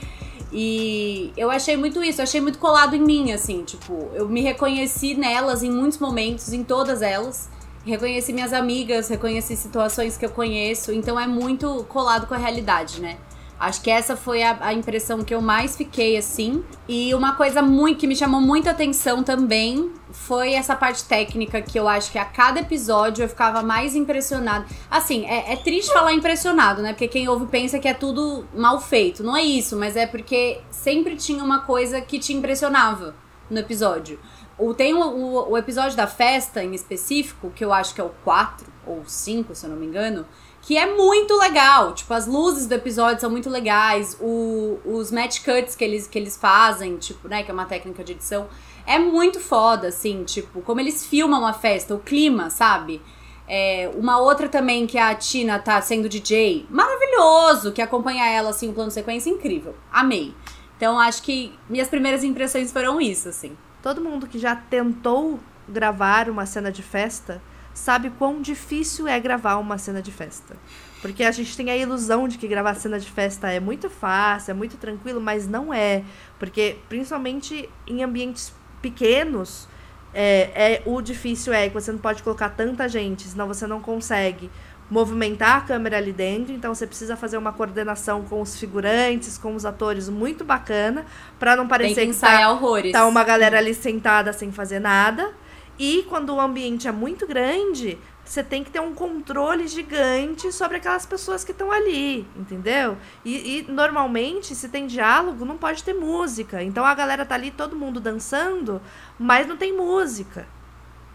E eu achei muito isso, achei muito colado em mim, assim, tipo, eu me reconheci nelas em muitos momentos, em todas elas. Reconheci minhas amigas, reconheci situações que eu conheço, então é muito colado com a realidade, né? Acho que essa foi a, a, impressão que eu mais fiquei, assim. E uma coisa muito que me chamou muita atenção também foi essa parte técnica que eu acho que a cada episódio eu ficava mais impressionada. Assim, é, é triste falar impressionado, né? Porque quem ouve pensa que é tudo mal feito. Não é isso, mas é porque sempre tinha uma coisa que te impressionava no episódio. O, tem o, o, o episódio da festa em específico, que eu acho que é o 4 ou 5, se eu não me engano que é muito legal. Tipo, as luzes do episódio são muito legais, o, os match cuts que eles, que eles fazem, tipo, né, que é uma técnica de edição, é muito foda, assim, tipo, como eles filmam a festa, o clima, sabe? É, uma outra também que a Tina tá sendo DJ, maravilhoso, que acompanha ela assim, um plano sequência incrível. Amei. Então acho que minhas primeiras impressões foram isso, assim. Todo mundo que já tentou gravar uma cena de festa sabe quão difícil é gravar uma cena de festa. Porque a gente tem a ilusão de que gravar cena de festa é muito fácil, é muito tranquilo, mas não é. Porque, principalmente em ambientes pequenos, é, é o difícil é que você não pode colocar tanta gente, senão você não consegue movimentar a câmera ali dentro, então você precisa fazer uma coordenação com os figurantes, com os atores muito bacana, para não parecer Tem que, que tá, horrores. tá uma galera ali sentada sem fazer nada. E quando o ambiente é muito grande, você tem que ter um controle gigante sobre aquelas pessoas que estão ali, entendeu? E, e, normalmente, se tem diálogo, não pode ter música. Então a galera tá ali, todo mundo dançando, mas não tem música.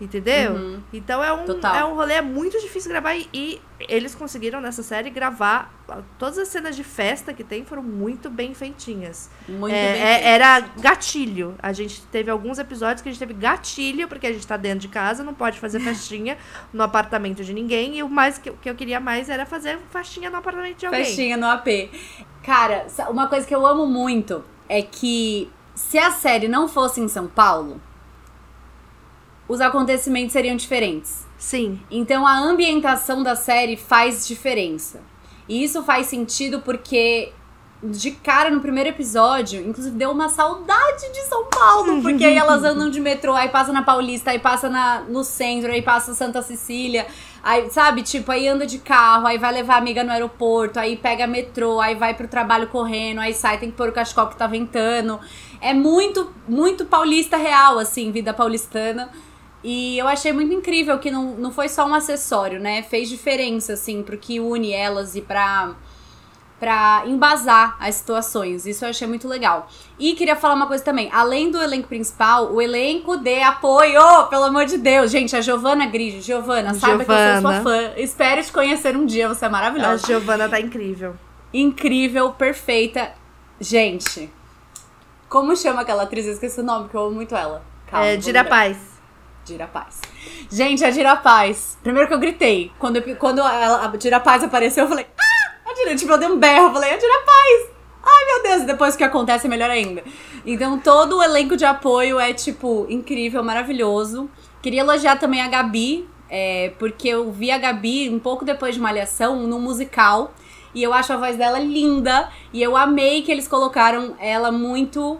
Entendeu? Uhum. Então é um, Total. é um rolê muito difícil gravar. E, e eles conseguiram nessa série gravar. Todas as cenas de festa que tem foram muito bem feitinhas. Muito É, bem é- era gatilho. A gente teve alguns episódios que a gente teve gatilho, porque a gente tá dentro de casa, não pode fazer festinha no apartamento de ninguém. E o mais que, eu- que eu queria mais era fazer festinha no apartamento de alguém. Festinha no AP. Cara, uma coisa que eu amo muito é que se a série não fosse em São Paulo, os acontecimentos seriam diferentes. Sim. Então a ambientação da série faz diferença. E isso faz sentido porque de cara no primeiro episódio, inclusive deu uma saudade de São Paulo, porque aí elas andam de metrô, aí passa na Paulista, aí passa na, no centro, aí passa Santa Cecília, aí sabe, tipo, aí anda de carro, aí vai levar a amiga no aeroporto, aí pega metrô, aí vai pro trabalho correndo, aí sai, tem que pôr o cachecol que tá ventando. É muito, muito paulista real, assim, vida paulistana. E eu achei muito incrível que não, não foi só um acessório, né? Fez diferença, assim, pro que une elas e pra, pra embasar as situações. Isso eu achei muito legal. E queria falar uma coisa também. Além do elenco principal, o elenco de apoio, pelo amor de Deus. Gente, a Giovana Grigio. Giovana, saiba que eu sou sua Giovana. fã. Espero te conhecer um dia, você é A maravilhosa. Giovana tá incrível. Incrível, perfeita. Gente, como chama aquela atriz? Eu esqueci o nome, porque eu amo muito ela. Calma, é, Dira. Paz. Dira Paz. Gente, a Dira Paz. Primeiro que eu gritei. Quando, eu- quando a Dira Paz apareceu, eu falei, ah! A Dira, tipo, eu dei um berro. Eu falei, a Dira Paz! Ai, meu Deus. Depois que acontece, é melhor ainda. Então, todo o elenco de apoio é, tipo, incrível, maravilhoso. Queria elogiar também a Gabi, é, porque eu vi a Gabi um pouco depois de Malhação, num musical. E eu acho a voz dela linda. E eu amei que eles colocaram ela muito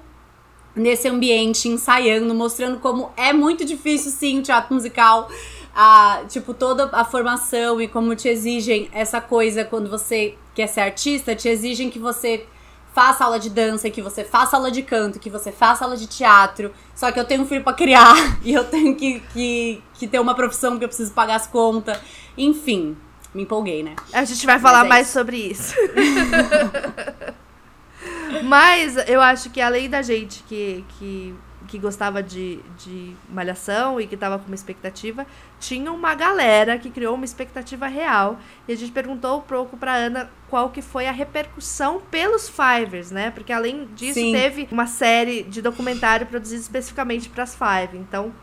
nesse ambiente, ensaiando, mostrando como é muito difícil, sim, o teatro musical. A, tipo, toda a formação e como te exigem essa coisa quando você quer ser artista, te exigem que você faça aula de dança, que você faça aula de canto, que você faça aula de teatro. Só que eu tenho um filho pra criar e eu tenho que, que, que ter uma profissão que eu preciso pagar as contas. Enfim, me empolguei, né? A gente vai falar é mais sobre isso. Mas eu acho que além da gente que, que, que gostava de, de malhação e que tava com uma expectativa, tinha uma galera que criou uma expectativa real. E a gente perguntou um pouco pra Ana qual que foi a repercussão pelos Fivers, né? Porque além disso, Sim. teve uma série de documentário produzido especificamente pras Five. Então,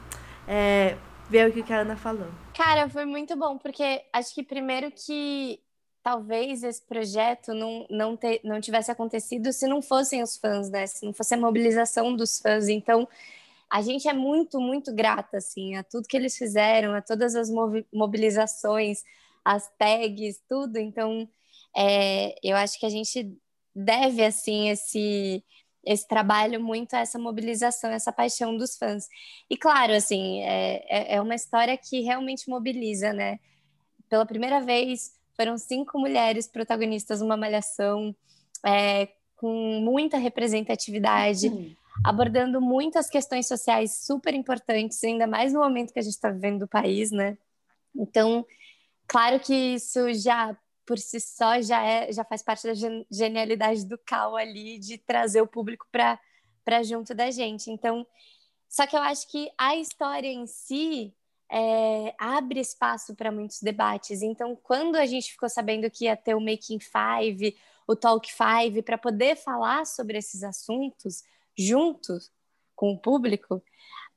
é, vê o que que a Ana falou. Cara, foi muito bom, porque acho que primeiro que talvez esse projeto não, não, te, não tivesse acontecido se não fossem os fãs, né? Se não fosse a mobilização dos fãs. Então, a gente é muito, muito grata, assim, a tudo que eles fizeram, a todas as mobilizações, as tags, tudo. Então, é, eu acho que a gente deve, assim, esse, esse trabalho muito essa mobilização, essa paixão dos fãs. E claro, assim, é, é- é uma história que realmente mobiliza, né? Pela primeira vez, foram cinco mulheres protagonistas numa malhação, é, com muita representatividade, abordando muitas questões sociais super importantes, ainda mais no momento que a gente está vivendo do país, né? Então, claro que isso já por si só já é já faz parte da gen- genialidade do Cal ali de trazer o público para para junto da gente. Então, só que eu acho que a história em si é, abre espaço para muitos debates. Então, quando a gente ficou sabendo que ia ter o Making Five, o Talk Five, para poder falar sobre esses assuntos juntos com o público,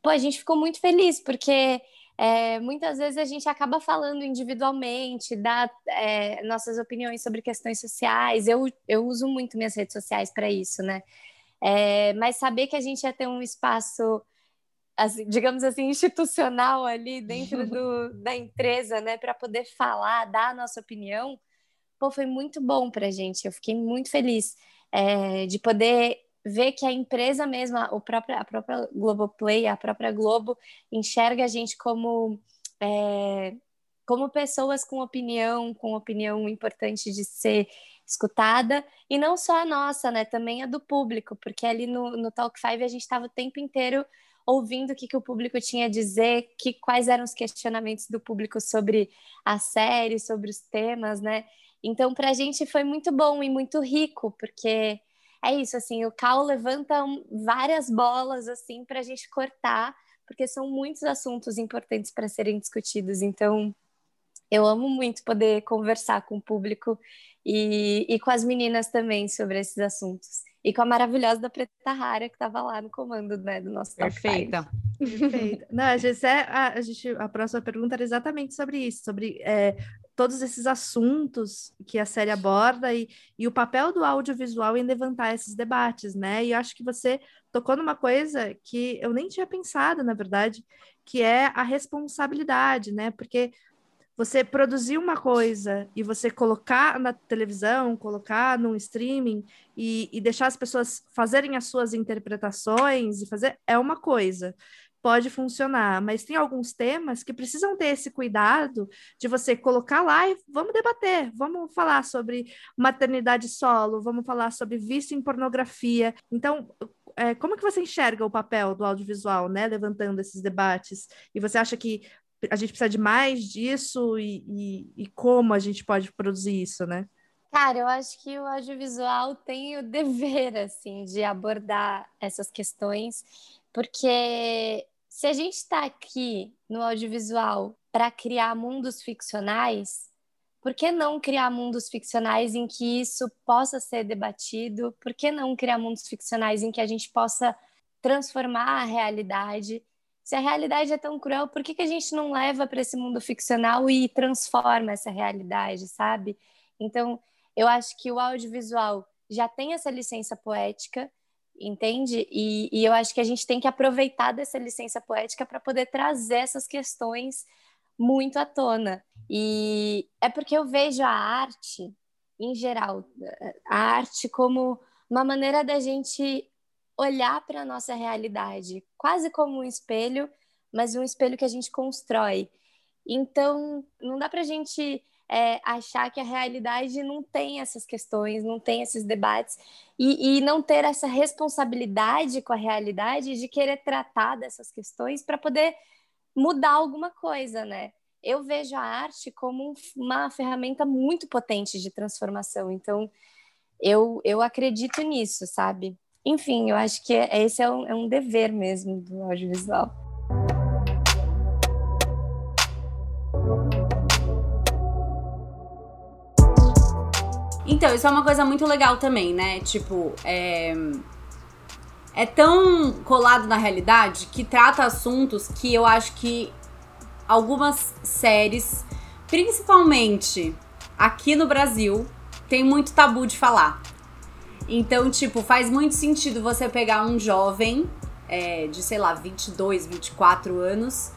pô, a gente ficou muito feliz, porque é, muitas vezes a gente acaba falando individualmente, dá é, nossas opiniões sobre questões sociais. Eu, eu uso muito minhas redes sociais para isso, né? É, mas saber que a gente ia ter um espaço, assim, digamos assim, institucional ali dentro do, da empresa, né, para poder falar, dar a nossa opinião, pô, foi muito bom para a gente. Eu fiquei muito feliz é, de poder ver que a empresa mesmo, a própria, a própria Globoplay, a própria Globo, enxerga a gente como, é, como pessoas com opinião, com opinião importante de ser escutada, e não só a nossa, né? Também a do público, porque ali no, no Talk 5 a gente estava o tempo inteiro ouvindo o que, que o público tinha a dizer, que, quais eram os questionamentos do público sobre a série, sobre os temas, né? Então, para a gente foi muito bom e muito rico, porque é isso, assim, o Cal levanta várias bolas, assim, para a gente cortar, porque são muitos assuntos importantes para serem discutidos. Então, eu amo muito poder conversar com o público e, e com as meninas também sobre esses assuntos. E com a maravilhosa da Preta Rara, que estava lá no comando né, do nosso Perfeita. Perfeita. Não, a, gente, a, a, gente, a próxima pergunta era exatamente sobre isso, sobre é, todos esses assuntos que a série aborda e, e o papel do audiovisual em levantar esses debates, né? E eu acho que você tocou numa coisa que eu nem tinha pensado, na verdade, que é a responsabilidade, né? Porque você produzir uma coisa e você colocar na televisão, colocar no streaming e, e deixar as pessoas fazerem as suas interpretações e fazer é uma coisa pode funcionar, mas tem alguns temas que precisam ter esse cuidado de você colocar lá e vamos debater, vamos falar sobre maternidade solo, vamos falar sobre vício em pornografia. Então, é, como que você enxerga o papel do audiovisual, né, levantando esses debates? E você acha que a gente precisa de mais disso e, e, e como a gente pode produzir isso, né? Cara, eu acho que o audiovisual tem o dever, assim, de abordar essas questões, porque se a gente está aqui no audiovisual para criar mundos ficcionais, por que não criar mundos ficcionais em que isso possa ser debatido? Por que não criar mundos ficcionais em que a gente possa transformar a realidade? Se a realidade é tão cruel, por que, que a gente não leva para esse mundo ficcional e transforma essa realidade, sabe? Então, eu acho que o audiovisual já tem essa licença poética entende? E, e, eu acho que a gente tem que aproveitar dessa licença poética para poder trazer essas questões muito à tona. E é porque eu vejo a arte, em geral, a arte como uma maneira da gente olhar para a nossa realidade, quase como um espelho, mas um espelho que a gente constrói. Então, não dá para a gente é, achar que a realidade não tem essas questões, não tem esses debates, e, e não ter essa responsabilidade com a realidade de querer tratar dessas questões para poder mudar alguma coisa, né? Eu vejo a arte como uma ferramenta muito potente de transformação, então eu, eu acredito nisso, sabe? Enfim, eu acho que esse é um, é um dever mesmo do audiovisual. Então, isso é uma coisa muito legal também, né? Tipo, é. É tão colado na realidade que trata assuntos que eu acho que algumas séries, principalmente aqui no Brasil, tem muito tabu de falar. Então, tipo, faz muito sentido você pegar um jovem é, de, sei lá, 22, 24 anos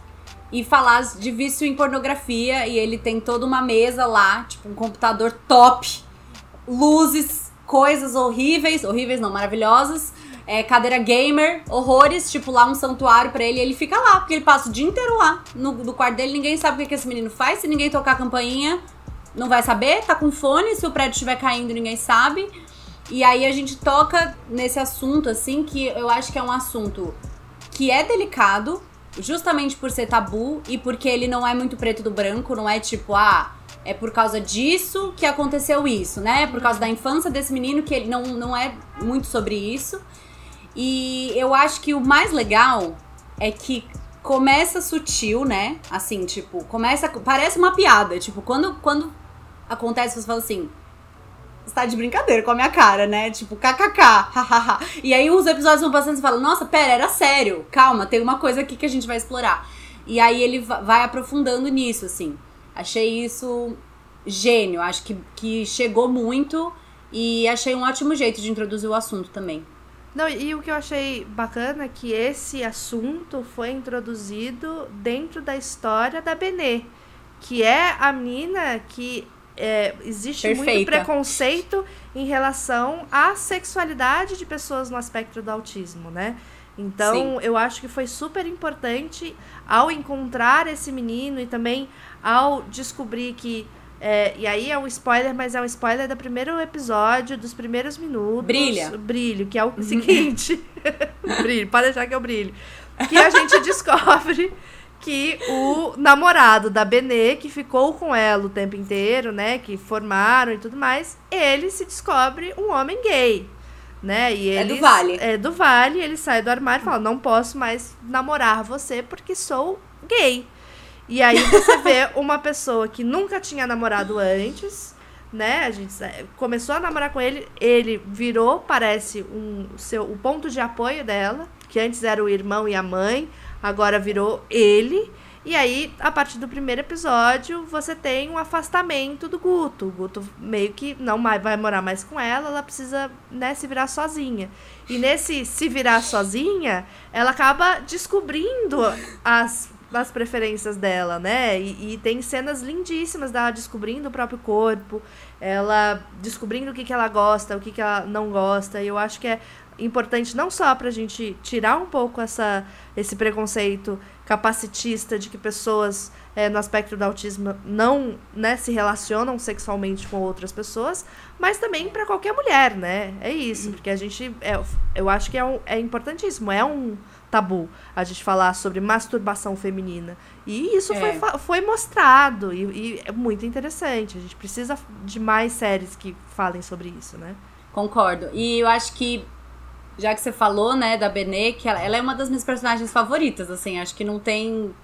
e falar de vício em pornografia e ele tem toda uma mesa lá, tipo, um computador top luzes, coisas horríveis, horríveis não, maravilhosas, é, cadeira gamer, horrores, tipo lá um santuário para ele, e ele fica lá, porque ele passa o dia inteiro lá no, no quarto dele, ninguém sabe o que, que esse menino faz, se ninguém tocar a campainha, não vai saber, tá com fone, se o prédio estiver caindo, ninguém sabe. E aí a gente toca nesse assunto, assim, que eu acho que é um assunto que é delicado, justamente por ser tabu e porque ele não é muito preto do branco, não é tipo, ah, é por causa disso que aconteceu isso, né? Por causa da infância desse menino, que ele não, não é muito sobre isso. E eu acho que o mais legal é que começa sutil, né? Assim, tipo, começa. Parece uma piada. Tipo, quando, quando acontece, você fala assim. Tá de brincadeira com a minha cara, né? Tipo, kkk, hahaha. e aí os episódios vão passando e você fala, nossa, pera, era sério. Calma, tem uma coisa aqui que a gente vai explorar. E aí ele vai aprofundando nisso, assim. Achei isso gênio, acho que, que chegou muito e achei um ótimo jeito de introduzir o assunto também. Não, e o que eu achei bacana é que esse assunto foi introduzido dentro da história da Benê, que é a menina que é, existe Perfeita. muito preconceito em relação à sexualidade de pessoas no aspecto do autismo, né? Então, Sim. eu acho que foi super importante ao encontrar esse menino e também ao descobrir que. É, e aí é um spoiler, mas é um spoiler do primeiro episódio, dos primeiros minutos. Brilha. Brilho, que é o seguinte. brilho, pode deixar que eu brilho. Que a gente descobre que o namorado da Benê, que ficou com ela o tempo inteiro, né? Que formaram e tudo mais, ele se descobre um homem gay. Né? E é do Vale. É do Vale, ele sai do armário e fala: Não posso mais namorar você porque sou gay. E aí você vê uma pessoa que nunca tinha namorado antes, né? A gente começou a namorar com ele, ele virou, parece, um, seu, o ponto de apoio dela, que antes era o irmão e a mãe agora virou ele. E aí, a partir do primeiro episódio, você tem um afastamento do Guto. O Guto meio que não vai morar mais com ela, ela precisa né, se virar sozinha. E nesse se virar sozinha, ela acaba descobrindo as, as preferências dela, né? E, e tem cenas lindíssimas dela descobrindo o próprio corpo, ela descobrindo o que, que ela gosta, o que, que ela não gosta. E eu acho que é importante não só para a gente tirar um pouco essa, esse preconceito capacitista de que pessoas é, no aspecto do autismo não né, se relacionam sexualmente com outras pessoas, mas também para qualquer mulher, né? É isso, porque a gente, é, eu acho que é, um, é importantíssimo, é um tabu a gente falar sobre masturbação feminina. E isso é. foi, foi mostrado e, e é muito interessante. A gente precisa de mais séries que falem sobre isso, né? Concordo. E eu acho que já que você falou, né, da Benê, que ela, ela, é uma das minhas personagens favoritas, assim, acho que não tem.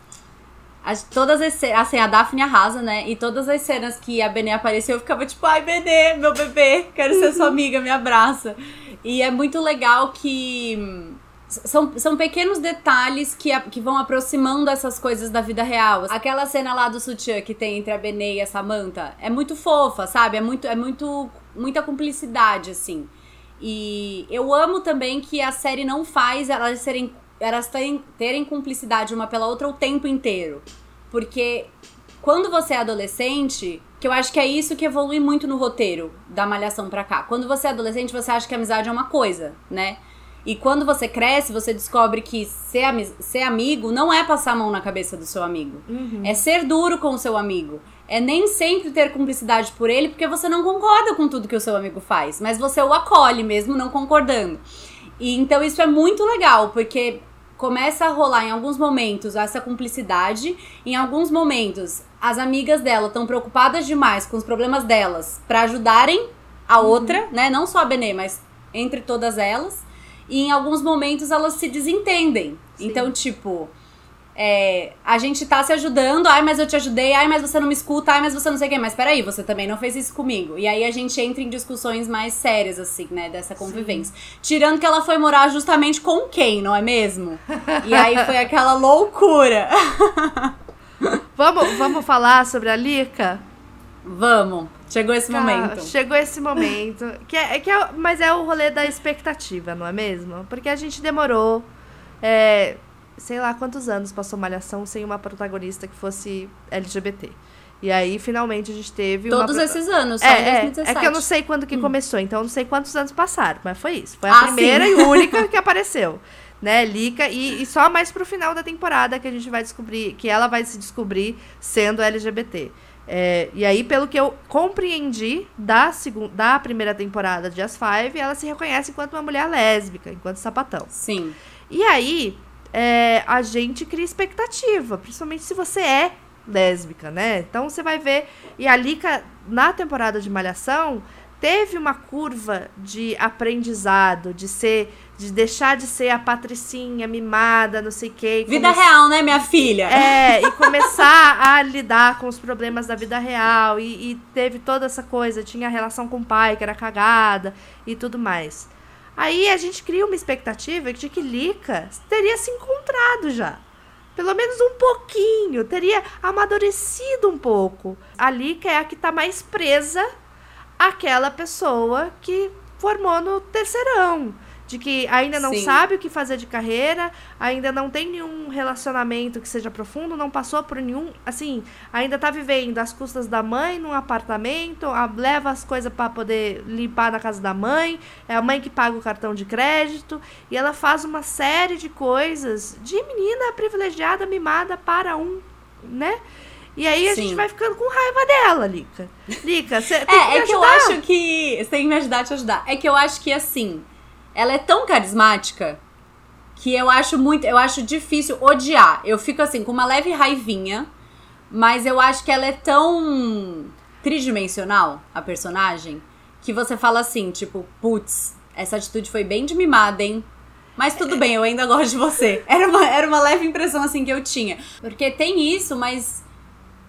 As, todas as assim, a Daphne arrasa, né? E todas as cenas que a Benê apareceu, eu ficava tipo, ai, Benê, meu bebê, quero ser sua amiga, me abraça. E é muito legal que. São, são pequenos detalhes que, que vão aproximando essas coisas da vida real. Aquela cena lá do sutiã que tem entre a Benê e a Samantha é muito fofa, sabe? É muito, é muito muita cumplicidade, assim. E eu amo também que a série não faz elas serem elas terem, terem cumplicidade uma pela outra o tempo inteiro. Porque quando você é adolescente, que eu acho que é isso que evolui muito no roteiro da malhação pra cá. Quando você é adolescente, você acha que amizade é uma coisa, né? E quando você cresce, você descobre que ser, ser amigo não é passar a mão na cabeça do seu amigo. Uhum. É ser duro com o seu amigo é nem sempre ter cumplicidade por ele, porque você não concorda com tudo que o seu amigo faz, mas você o acolhe mesmo não concordando. E então isso é muito legal, porque começa a rolar em alguns momentos essa cumplicidade, em alguns momentos as amigas dela estão preocupadas demais com os problemas delas para ajudarem a uhum. outra, né? Não só a Benê, mas entre todas elas. E em alguns momentos elas se desentendem. Sim. Então, tipo, é, a gente tá se ajudando, ai, mas eu te ajudei, ai, mas você não me escuta, ai, mas você não sei o quê, mas peraí, você também não fez isso comigo. E aí a gente entra em discussões mais sérias, assim, né, dessa convivência. Sim. Tirando que ela foi morar justamente com quem, não é mesmo? E aí foi aquela loucura. vamos, vamos falar sobre a Lica? Vamos. Chegou esse momento. Chegou esse momento. que é, que é, mas é o rolê da expectativa, não é mesmo? Porque a gente demorou. É, sei lá quantos anos passou Malhação sem uma protagonista que fosse LGBT. E aí, finalmente, a gente teve Todos uma... esses anos, só é, em 2017. É, é que eu não sei quando que hum. começou, então eu não sei quantos anos passaram, mas foi isso. Foi a ah, primeira sim. e única que apareceu. Né, Lica, e, e só mais pro final da temporada que a gente vai descobrir, que ela vai se descobrir sendo LGBT. É, e aí, pelo que eu compreendi da, segunda, da primeira temporada de As Five, ela se reconhece enquanto uma mulher lésbica, enquanto sapatão. Sim. E aí, é, a gente cria expectativa, principalmente se você é lésbica, né? Então você vai ver. E a Lika, na temporada de Malhação, teve uma curva de aprendizado, de ser. De deixar de ser a patricinha mimada, não sei o quê. Vida come... real, né, minha filha? É, e começar a lidar com os problemas da vida real. E, e teve toda essa coisa. Tinha a relação com o pai, que era cagada e tudo mais. Aí a gente cria uma expectativa de que Lika teria se encontrado já. pelo menos um pouquinho, teria amadurecido um pouco. A Lika é a que tá mais presa àquela pessoa que formou no terceirão de que ainda não Sim. sabe o que fazer de carreira, ainda não tem nenhum relacionamento que seja profundo, não passou por nenhum, assim, ainda tá vivendo às custas da mãe num apartamento, a- leva as coisas para poder limpar na casa da mãe, é a mãe que paga o cartão de crédito, e ela faz uma série de coisas de menina privilegiada, mimada para um, né? E aí a Sim. gente vai ficando com raiva dela, Lica. Lica, você tem que É, me é que eu acho que. Você tem que me ajudar a te ajudar. É que eu acho que assim, ela é tão carismática que eu acho muito. Eu acho difícil odiar. Eu fico assim, com uma leve raivinha, mas eu acho que ela é tão tridimensional, a personagem, que você fala assim, tipo, putz, essa atitude foi bem de mimada, hein? Mas tudo bem, eu ainda gosto de você. Era uma, era uma leve impressão assim que eu tinha. Porque tem isso, mas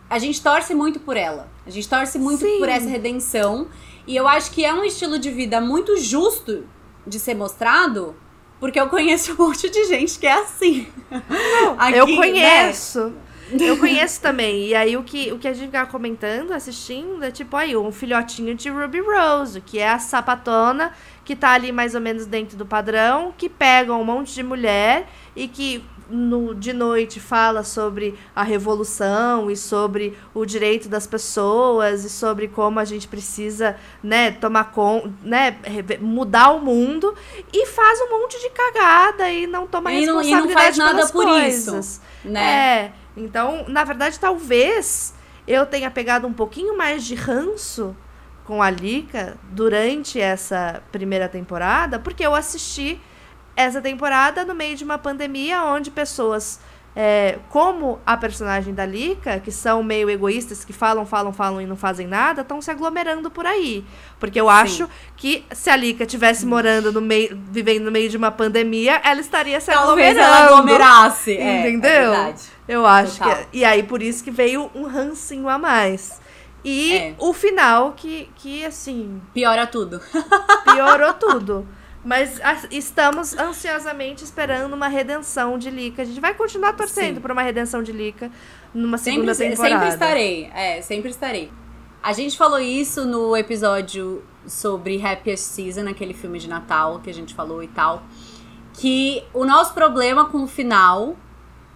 a gente torce muito por ela. A gente torce muito Sim. por essa redenção. E eu acho que é um estilo de vida muito justo de ser mostrado, porque eu conheço um monte de gente que é assim. Aqui, eu né? conheço. Eu conheço também. E aí o que, o que a gente fica comentando, assistindo, é tipo aí, um filhotinho de Ruby Rose, que é a sapatona que tá ali mais ou menos dentro do padrão, que pega um monte de mulher e que no, de noite fala sobre a revolução e sobre o direito das pessoas e sobre como a gente precisa, né, tomar com, né, mudar o mundo e faz um monte de cagada e não toma E não- e não responsabilidade faz nada por isso. coisas. Né? É, então, na verdade, talvez eu tenha pegado um pouquinho mais de ranço com a Lika durante essa primeira temporada, porque eu assisti essa temporada no meio de uma pandemia onde pessoas é, como a personagem da Lika, que são meio egoístas, que falam, falam, falam e não fazem nada, estão se aglomerando por aí. Porque eu acho que se a Lika estivesse morando no meio, vivendo no meio de uma pandemia, ela estaria se Talvez aglomerando. ela aglomerasse. É, Entendeu? É verdade. Eu acho Total. que. E aí, por isso que veio um rancinho a mais. E É. o final, que, que assim, Piora tudo. piorou tudo. Mas a- estamos ansiosamente esperando uma redenção de Lika. A gente vai continuar torcendo por uma redenção de Lika numa segunda Sempre, temporada. sempre estarei. É, sempre estarei. A gente falou isso no episódio sobre Happiest Season, aquele filme de Natal que a gente falou e tal. Que o nosso problema com o final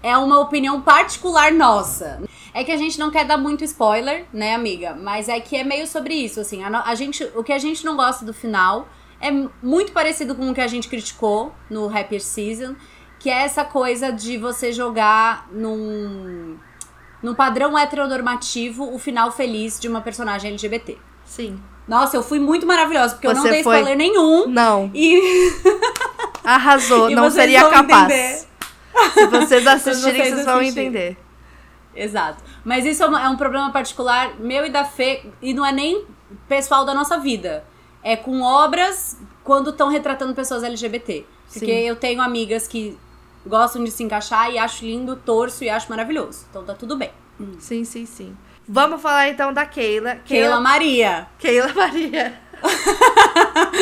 é uma opinião particular nossa. É que a gente não quer dar muito spoiler, né, amiga? Mas é que é meio sobre isso, assim. A, a gente, o que a gente não gosta do final é muito parecido com o que a gente criticou no Happiest Season, que é essa coisa de você jogar num no padrão heteronormativo o final feliz de uma personagem LGBT. Sim. Nossa, eu fui muito maravilhosa, porque eu não Você dei foi- spoiler nenhum. Não. E, Arrasou. e não seria capaz. entender. Se vocês assistirem, vocês vocês vão assistirem. entender. Exato. Mas isso é, é um problema particular meu e da Fê, e não é nem pessoal da nossa vida. É com obras quando estão retratando pessoas LGBT. Porque Sim. eu tenho amigas que gostam de se encaixar e acho lindo, torço e acho maravilhoso. Então tá tudo bem. Sim, sim, sim. Vamos falar então da Keila. Keila Maria. Keila Maria.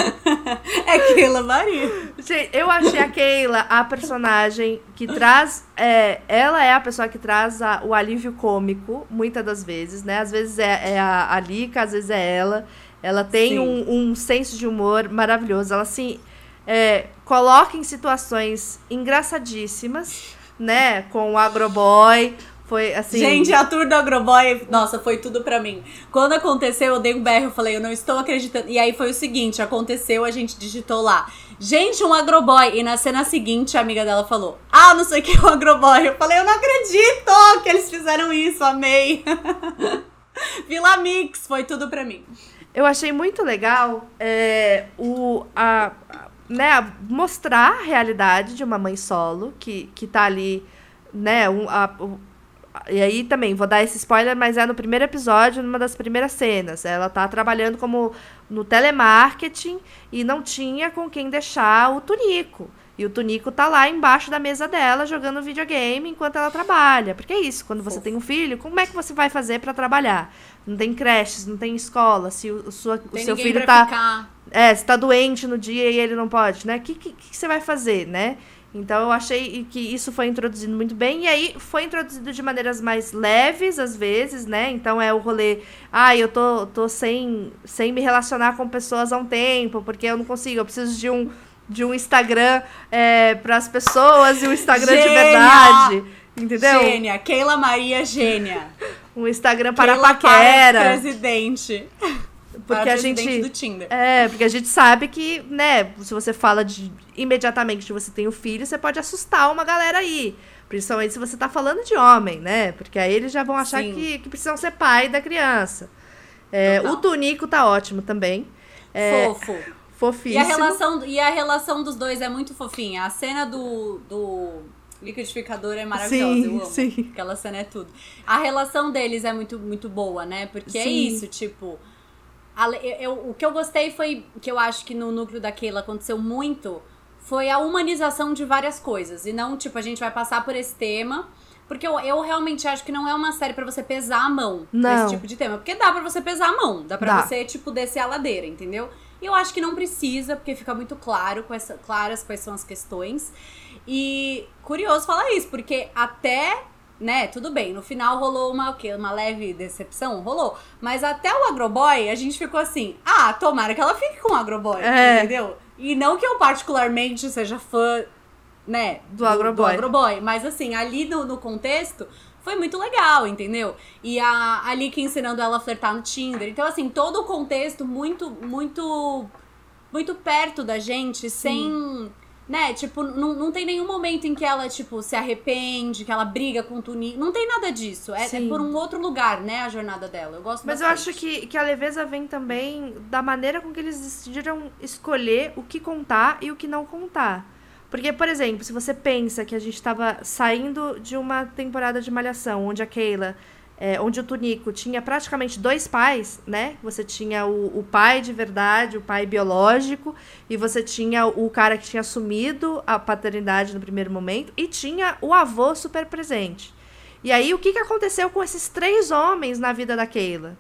É Keila Maria. Gente, eu achei a Keila a personagem que traz. é, ela é a pessoa que traz a- o alívio cômico, muitas das vezes, né? Às vezes é, é a, a Lika, às vezes é ela. Ela tem um, um senso de humor maravilhoso. Ela se é, coloca em situações engraçadíssimas, né? Com o Agroboy. Foi assim. Gente, a tour do Agroboy, nossa, foi tudo pra mim. Quando aconteceu, eu dei um berro, eu falei, eu não estou acreditando. E aí foi o seguinte, aconteceu, a gente digitou lá, gente, um Agroboy. E na cena seguinte, a amiga dela falou, ah, não sei o que é um Agroboy. Eu falei, eu não acredito que eles fizeram isso, amei. Vila Mix, foi tudo pra mim. Eu achei muito legal é, o, a, a- né, a- mostrar a realidade de uma mãe solo que, que tá ali, né? Um, a- o- e aí também, vou dar esse spoiler, mas é no primeiro episódio, numa das primeiras cenas. Ela tá trabalhando como no telemarketing e não tinha com quem deixar o Tunico. E o Tunico tá lá embaixo da mesa dela jogando videogame enquanto ela trabalha. Porque é isso, quando você tem um filho, como é que você vai fazer pra trabalhar? Não tem creches, não tem escola, se o, sua- o seu filho pra tá ficar. é, se tá doente no dia e ele não pode, né? O que, que, que você vai fazer, né? Então eu achei que isso foi introduzido muito bem. E aí foi introduzido de maneiras mais leves, às vezes, né? Então é o rolê. Ah, eu tô, tô sem, sem me relacionar com pessoas há um tempo, porque eu não consigo, eu preciso de um, de um Instagram é, para as pessoas e um Instagram Gênia! de verdade. Entendeu? Gênia, Keila Maria Gênia. Um Instagram para Keila paquera. Para presidente. Porque para a gente. do Tinder. É, porque a gente sabe que, né, se você fala de imediatamente que você tem o filho, você pode assustar uma galera aí. Principalmente se você tá falando de homem, né? Porque aí eles já vão achar Sim. que, que precisam ser pai da criança. É, o Tunico tá ótimo também. É, Fofo. E Fofíssimo. a, relação, e a relação dos dois é muito fofinha. A cena do, do liquidificador é maravilhosa, Sim, eu amo. sim. Aquela cena é tudo. A relação deles é muito, muito boa, né? Porque é Sim. isso, tipo... a eu- o que eu gostei foi, que eu acho que no núcleo da Keila aconteceu muito, foi a humanização de várias coisas. E não, tipo, a gente vai passar por esse tema... Porque eu, eu realmente acho que não é uma série pra você pesar a mão nesse tipo de tema. Porque dá pra você pesar a mão, dá pra Dá. você, tipo, descer a ladeira, entendeu? E eu acho que não precisa, porque fica muito claro, com essa, claras quais são as questões. E curioso falar isso, porque até, né, tudo bem, no final rolou uma, o quê? Uma leve decepção? Rolou. Mas até o Agroboy, a gente ficou assim, ah, tomara que ela fique com o Agroboy, É. entendeu? E não que eu particularmente seja fã, né, Do Agroboy. Agroboy, mas assim, ali no, no contexto... Foi muito legal, entendeu? E a Ali ensinando ela a flertar no Tinder. Então, assim, todo o contexto muito, muito muito perto da gente, sem. Né, tipo, não, não tem nenhum momento em que ela, tipo, se arrepende, que ela briga com o Tuni. Não tem nada disso. É, é por um outro lugar, né, a jornada dela. Eu gosto Mas eu bastante. acho que, que a leveza vem também da maneira com que eles decidiram escolher o que contar e o que não contar. Porque, por exemplo, se você pensa que a gente estava saindo de uma temporada de Malhação, onde a Keila, é, onde o Tunico tinha praticamente dois pais, né? Você tinha o, o pai de verdade, o pai biológico, e você tinha o cara que tinha assumido a paternidade no primeiro momento, e tinha o avô super presente. E aí, o que, que aconteceu com esses três homens na vida da Keila?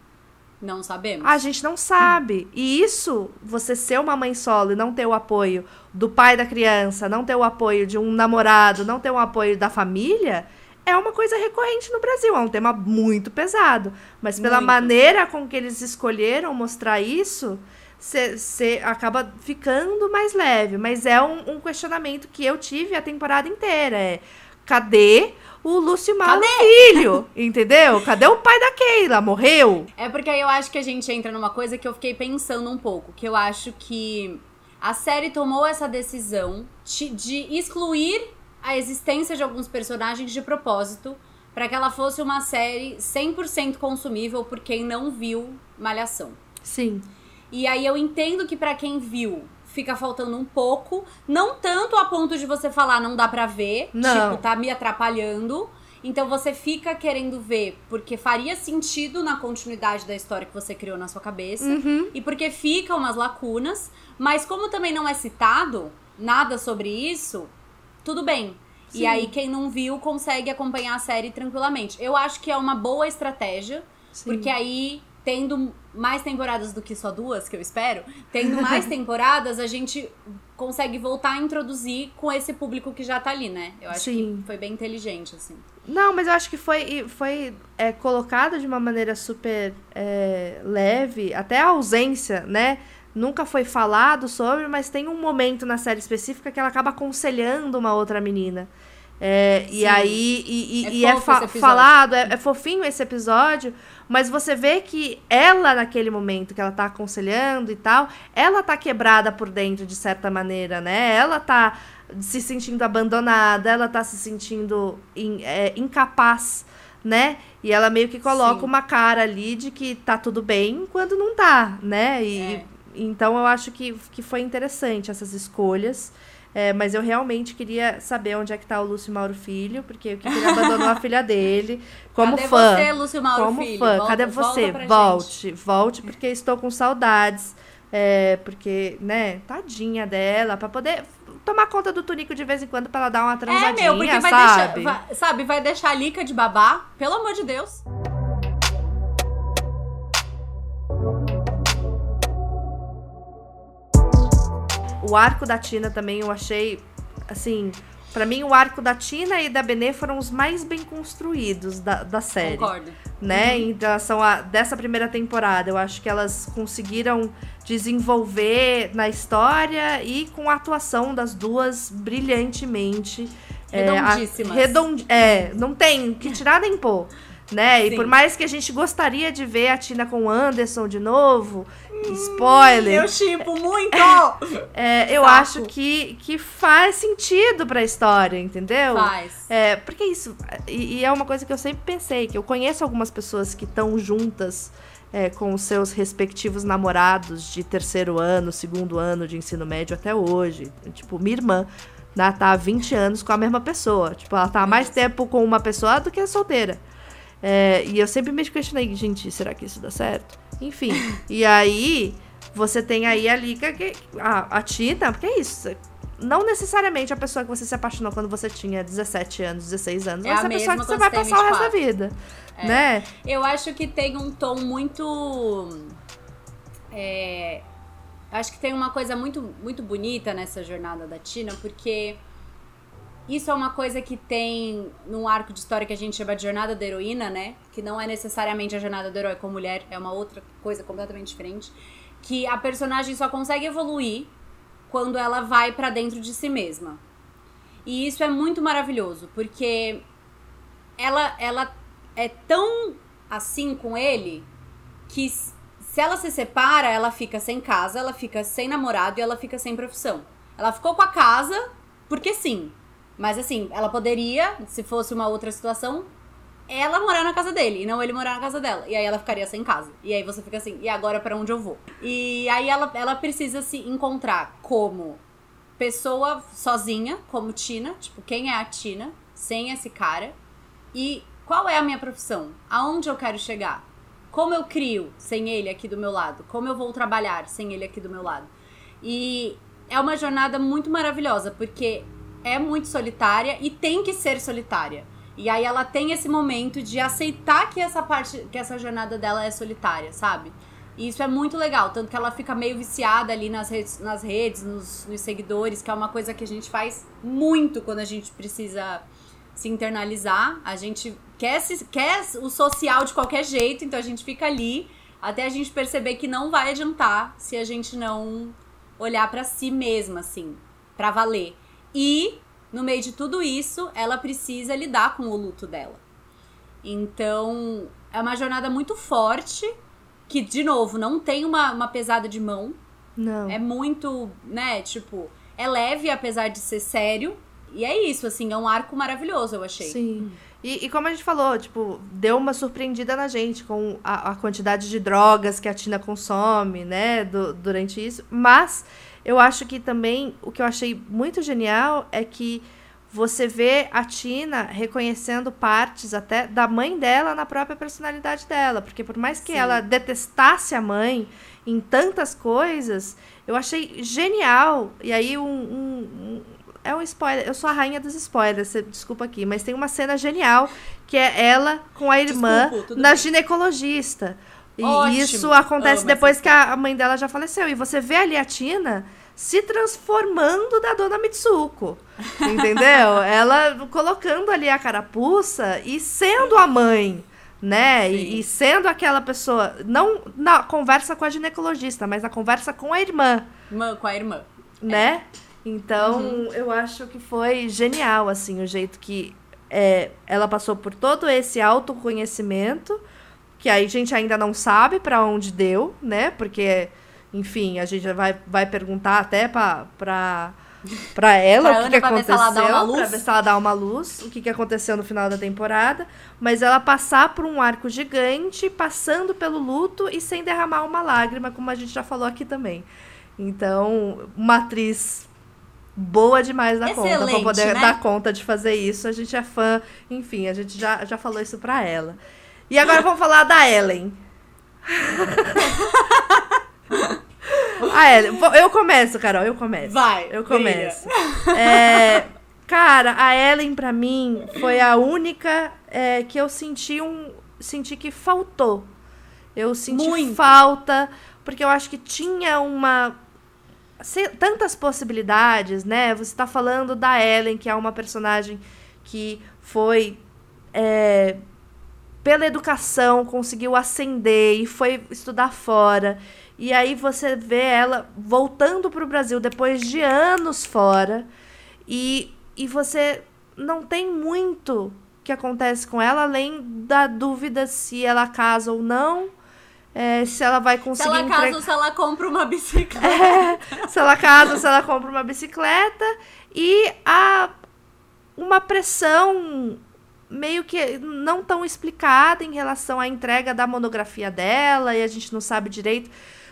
Não sabemos. A gente não sabe. E isso, você ser uma mãe solo e não ter o apoio do pai da criança, não ter o apoio de um namorado, não ter o apoio da família, é uma coisa recorrente no Brasil. É um tema muito pesado. Mas pela Muito. maneira com que eles escolheram mostrar isso, você acaba ficando mais leve. Mas é um, um questionamento que eu tive a temporada inteira. É, cadê o Lúcio Mauro Filho? Entendeu? Cadê o pai da Keila? Morreu? É porque aí eu acho que a gente entra numa coisa que eu fiquei pensando um pouco. Que eu acho que a série tomou essa decisão de, de excluir a existência de alguns personagens de propósito para que ela fosse uma série 100% consumível por quem não viu Malhação. Sim. E aí eu entendo que pra quem viu fica faltando um pouco, não tanto a ponto de você falar não dá pra ver, Não. tipo, tá me atrapalhando. Então você fica querendo ver porque faria sentido na continuidade da história que você criou na sua cabeça Uhum. e porque ficam umas lacunas, mas como também não é citado nada sobre isso, tudo bem. E Sim. aí quem não viu consegue acompanhar a série tranquilamente. Eu acho que é uma boa estratégia, Sim. porque aí, tendo mais temporadas do que só duas, que eu espero, tendo mais temporadas, a gente consegue voltar a introduzir com esse público que já tá ali, né? Eu acho Sim. que foi bem inteligente, assim. Não, mas eu acho que foi, foi é, colocado de uma maneira super é, leve, até a ausência, né? Nunca foi falado sobre, mas tem um momento na série específica que ela acaba aconselhando uma outra menina. É, e aí, e, e- É e é, fa- falado, é, é fofinho esse episódio, mas você vê que ela, naquele momento que ela tá aconselhando e tal, ela tá quebrada por dentro, de certa maneira, né? Ela tá se sentindo abandonada, ela tá se sentindo in- é, incapaz, né? E ela meio que coloca Sim. uma cara ali de que tá tudo bem quando não tá, né? E, É. Então eu acho que, que foi interessante essas escolhas. É, mas eu realmente queria saber onde é que tá o Lúcio Mauro Filho, porque eu que ele abandonou a filha dele. Como Cadê fã. você, Lúcio Mauro como Filho? fã. Volta- Cadê você? pra gente. Volte, volte, porque estou com saudades. É, porque, né, tadinha dela, pra poder tomar conta do Tunico de vez em quando pra ela dar uma É, transadinha, meu, porque vai sabe? deixar, vai- sabe, vai deixar a Lica de babá, pelo amor de Deus. O arco da Tina também eu achei, assim, Pra mim, o arco da Tina e da Benê foram os mais bem construídos da, da série. Concordo. Né? Em relação a dessa primeira temporada. Eu acho que elas conseguiram desenvolver na história e com a atuação das duas brilhantemente. Redondíssimas. É, a, redond, é, não tem que tirar nem pôr. Né? Sim. E por mais que a gente gostaria de ver a Tina com o Anderson de novo, spoiler. Eu chipo muito! É, eu Saco. acho que, que faz sentido pra história, entendeu? Faz. É, porque isso. E, e é uma coisa que eu sempre pensei, que eu conheço algumas pessoas que estão juntas é, com os seus respectivos namorados de terceiro ano, segundo ano de ensino médio até hoje. Tipo, minha irmã. Ela tá há 20 anos com a mesma pessoa. Tipo, ela tá há mais tempo com uma pessoa do que solteira. É, e eu sempre me questionei, gente, será que isso dá certo? Enfim. e aí, você tem aí a liga que. A, a Tina, porque é isso. Não necessariamente a pessoa que você se apaixonou quando você tinha 17 anos, 16 anos, É vai a a pessoa que você vai passar o resto da 24. vida. É. Né? Eu acho que tem um tom muito. É, acho que tem uma coisa muito, muito bonita nessa jornada da Tina, porque isso é uma coisa que tem num arco de história que a gente chama de jornada da heroína, né? Que não é necessariamente a jornada do herói com mulher, é uma outra coisa completamente diferente. Que a personagem só consegue evoluir quando ela vai pra dentro de si mesma. E isso é muito maravilhoso, porque ela, ela é tão assim com ele que se ela se separa, ela fica sem casa, ela fica sem namorado e ela fica sem profissão. Ela ficou com a casa porque sim. Mas assim, ela poderia, se fosse uma outra situação, ela morar na casa dele e não ele morar na casa dela. E aí ela ficaria sem casa. E aí você fica assim, e agora pra onde eu vou? E aí ela, ela precisa se encontrar como pessoa sozinha, como Tina, tipo, quem é a Tina, sem esse cara, e qual é a minha profissão? Aonde eu quero chegar? Como eu crio sem ele aqui do meu lado? Como eu vou trabalhar sem ele aqui do meu lado? E é uma jornada muito maravilhosa, porque é muito solitária e tem que ser solitária. E aí ela tem esse momento de aceitar que essa parte, que essa jornada dela é solitária, sabe? E isso é muito legal, tanto que ela fica meio viciada ali nas redes, nas redes nos, nos seguidores, que é uma coisa que a gente faz muito quando a gente precisa se internalizar. A gente quer, se, quer o social de qualquer jeito, então a gente fica ali até a gente perceber que não vai adiantar se a gente não olhar pra si mesma, assim, pra valer. E, no meio de tudo isso, ela precisa lidar com o luto dela. Então, é uma jornada muito forte, que, de novo, não tem uma, uma pesada de mão. Não. É muito, né, tipo, é leve apesar de ser sério. E é isso, assim, é um arco maravilhoso, eu achei. Sim. E, e como a gente falou, tipo, deu uma surpreendida na gente com a, a quantidade de drogas que a Tina consome, né, do- durante isso. Mas eu acho que também o que eu achei muito genial é que você vê a Tina reconhecendo partes até da mãe dela na própria personalidade dela. Porque por mais que Sim. ela detestasse a mãe em tantas coisas, eu achei genial. E aí um- um- um é um spoiler. Eu sou a rainha dos spoilers, desculpa aqui. Mas tem uma cena genial que é ela com a irmã Desculpa, na bem. ginecologista. E Ótimo. isso acontece Amo depois que a mãe dela já faleceu. E você vê ali a Tina se transformando da dona Mitsuko. Entendeu? ela colocando ali a carapuça e sendo a mãe. Né? E, e sendo aquela pessoa, não na conversa com a ginecologista, mas na conversa com a irmã Irmã, com a irmã. né? Então, Uhum. eu acho que foi genial, assim, o jeito que é, ela passou por todo esse autoconhecimento, que aí a gente ainda não sabe pra onde deu, né? Porque, enfim, a gente vai, vai perguntar até pra, pra, pra ela Pra o que, que aconteceu, pra ver se ela dá uma luz, o que, que aconteceu no final da temporada, mas ela passar por um arco gigante, passando pelo luto e sem derramar uma lágrima, como a gente já falou aqui também. Então, uma atriz boa demais da conta pra Excelente, poder né? dar conta de fazer isso. A gente é fã, enfim, a gente já, já falou isso pra ela. E agora vamos falar da Ellen. a Ellen, eu começo, Carol, eu começo. Vai, Eu começo. É, cara, a Ellen pra mim foi a única é, que eu senti um senti que faltou. Eu senti Muito. falta porque eu acho que tinha uma tantas possibilidades, né? Você está falando da Ellen, que é uma personagem que foi é, pela educação conseguiu ascender e foi estudar fora. E aí você vê ela voltando para o Brasil depois de anos fora e, e você não tem muito que acontece com ela além da dúvida se ela casa ou não é, se ela vai conseguir. Se ela casa entre... ou se ela compra uma bicicleta. É, se ela casa ou se ela compra uma bicicleta. E a, uma pressão meio que não tão explicada em relação à entrega da monografia dela, e a gente não sabe direito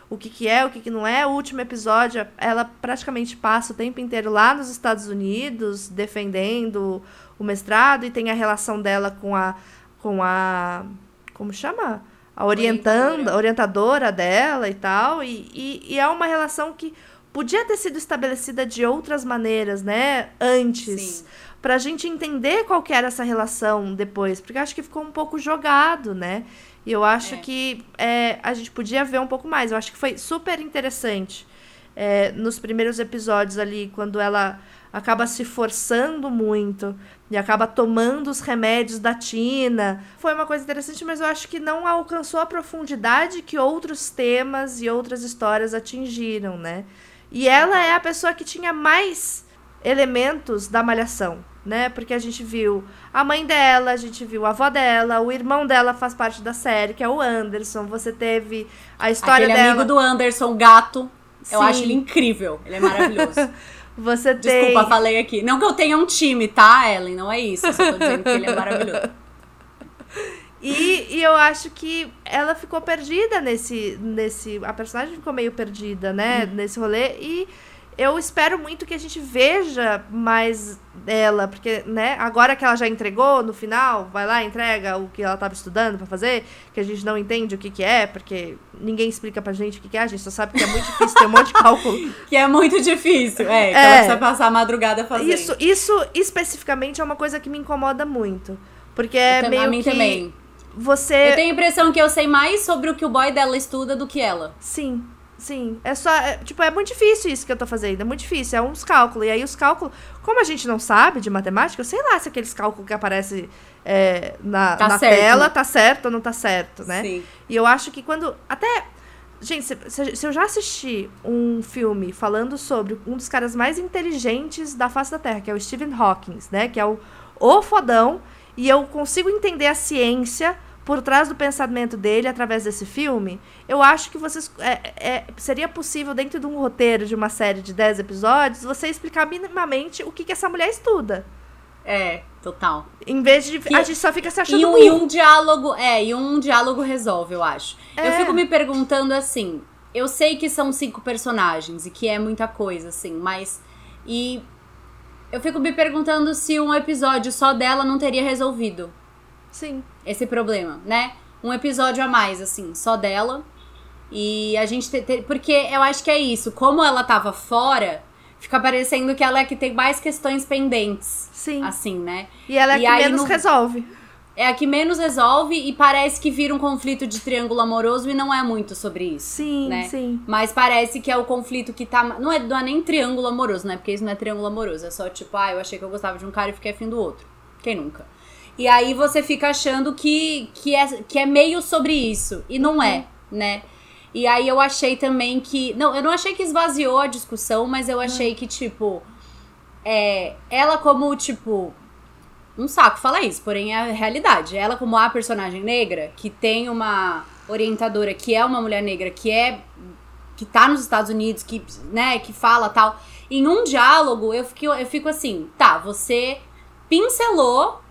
o que, que é, o que, que não é. O último episódio, ela praticamente passa o tempo inteiro lá nos Estados Unidos, defendendo o mestrado, e tem a relação dela com a. com a. como chama? A orientando, a orientadora dela e tal. E, e, e, é uma relação que podia ter sido estabelecida de outras maneiras, né? Antes. Sim. Pra gente entender qual que era essa relação depois. Porque acho que ficou um pouco jogado, né? E eu acho é. que é, a gente podia ver um pouco mais. Eu acho que foi super interessante é, nos primeiros episódios ali, quando ela acaba se forçando muito e acaba tomando os remédios da Tina. Foi uma coisa interessante, mas eu acho que não alcançou a profundidade que outros temas e outras histórias atingiram, né? E ela é a pessoa que tinha mais elementos da malhação, né? Porque a gente viu a mãe dela, a gente viu a avó dela, o irmão dela faz parte da série, que é o Anderson. Você teve a história Aquele dela. amigo do Anderson, gato. Eu Sim. acho ele incrível. Ele é maravilhoso. Você tem. Desculpa, falei aqui. Não que eu tenha um time, tá, Ellen? Não é isso. Eu só tô dizendo que ele é maravilhoso. E, e eu acho que ela ficou perdida nesse. nesse a personagem ficou meio perdida, né? Hum. Nesse rolê. E eu espero muito que a gente veja mais dela, porque, né, agora que ela já entregou no final, vai lá, entrega o que ela estava estudando para fazer, que a gente não entende o que que é, porque ninguém explica pra gente o que que é, a gente só sabe que é muito difícil, tem um monte de cálculo. Que é muito difícil, é, que é, ela precisa passar a madrugada fazendo. Isso, isso especificamente é uma coisa que me incomoda muito, porque é meio a mim que... também. Você... Eu tenho a impressão que eu sei mais sobre o que o boy dela estuda do que ela. Sim, Sim, é só. É, tipo, é muito difícil isso que eu tô fazendo. É muito difícil. É uns cálculos. E aí os cálculos. Como a gente não sabe de matemática, eu sei lá se aqueles cálculos que aparecem é, na, tá na tela tá certo ou não tá certo, né? Sim. E eu acho que quando. Até. Gente, se, se, eu já assisti um filme falando sobre um dos caras mais inteligentes da face da Terra, que é o Stephen Hawking, né? Que é o, o fodão. E eu consigo entender a ciência por trás do pensamento dele através desse filme, eu acho que vocês é, é, seria possível dentro de um roteiro de uma série de 10 episódios você explicar minimamente o que, que essa mulher estuda. É, total. Em vez de que, a gente só fica se achando e um, e um diálogo, é, e um diálogo resolve, eu acho. É. Eu fico me perguntando assim, eu sei que são cinco personagens e que é muita coisa assim, mas e eu fico me perguntando se um episódio só dela não teria resolvido. Sim. Esse problema, né? Um episódio a mais, assim, só dela. E a gente. Te, te, porque eu acho que é isso. Como ela tava fora, fica parecendo que ela é que tem mais questões pendentes. Sim. Assim, né? E ela é e que menos no, resolve. É a que menos resolve e parece que vira um conflito de triângulo amoroso e não é muito sobre isso. Sim, né? sim. Mas parece que é o conflito que tá. Não é, não é nem triângulo amoroso, né? Porque isso não é triângulo amoroso. É só tipo, ah, eu achei que eu gostava de um cara e fiquei afim do outro. Quem nunca? E aí você fica achando que, que, é, que é meio sobre isso. E não é, né? E aí eu achei também que. Não, eu não achei que esvaziou a discussão, mas eu achei que, tipo. É, ela como, tipo. Um saco falar isso, porém é a realidade. Ela, como a personagem negra, que tem uma orientadora que é uma mulher negra, que é. que tá nos Estados Unidos, que, né, que fala tal. Em um diálogo, eu fico, eu fico assim, tá, você pincelou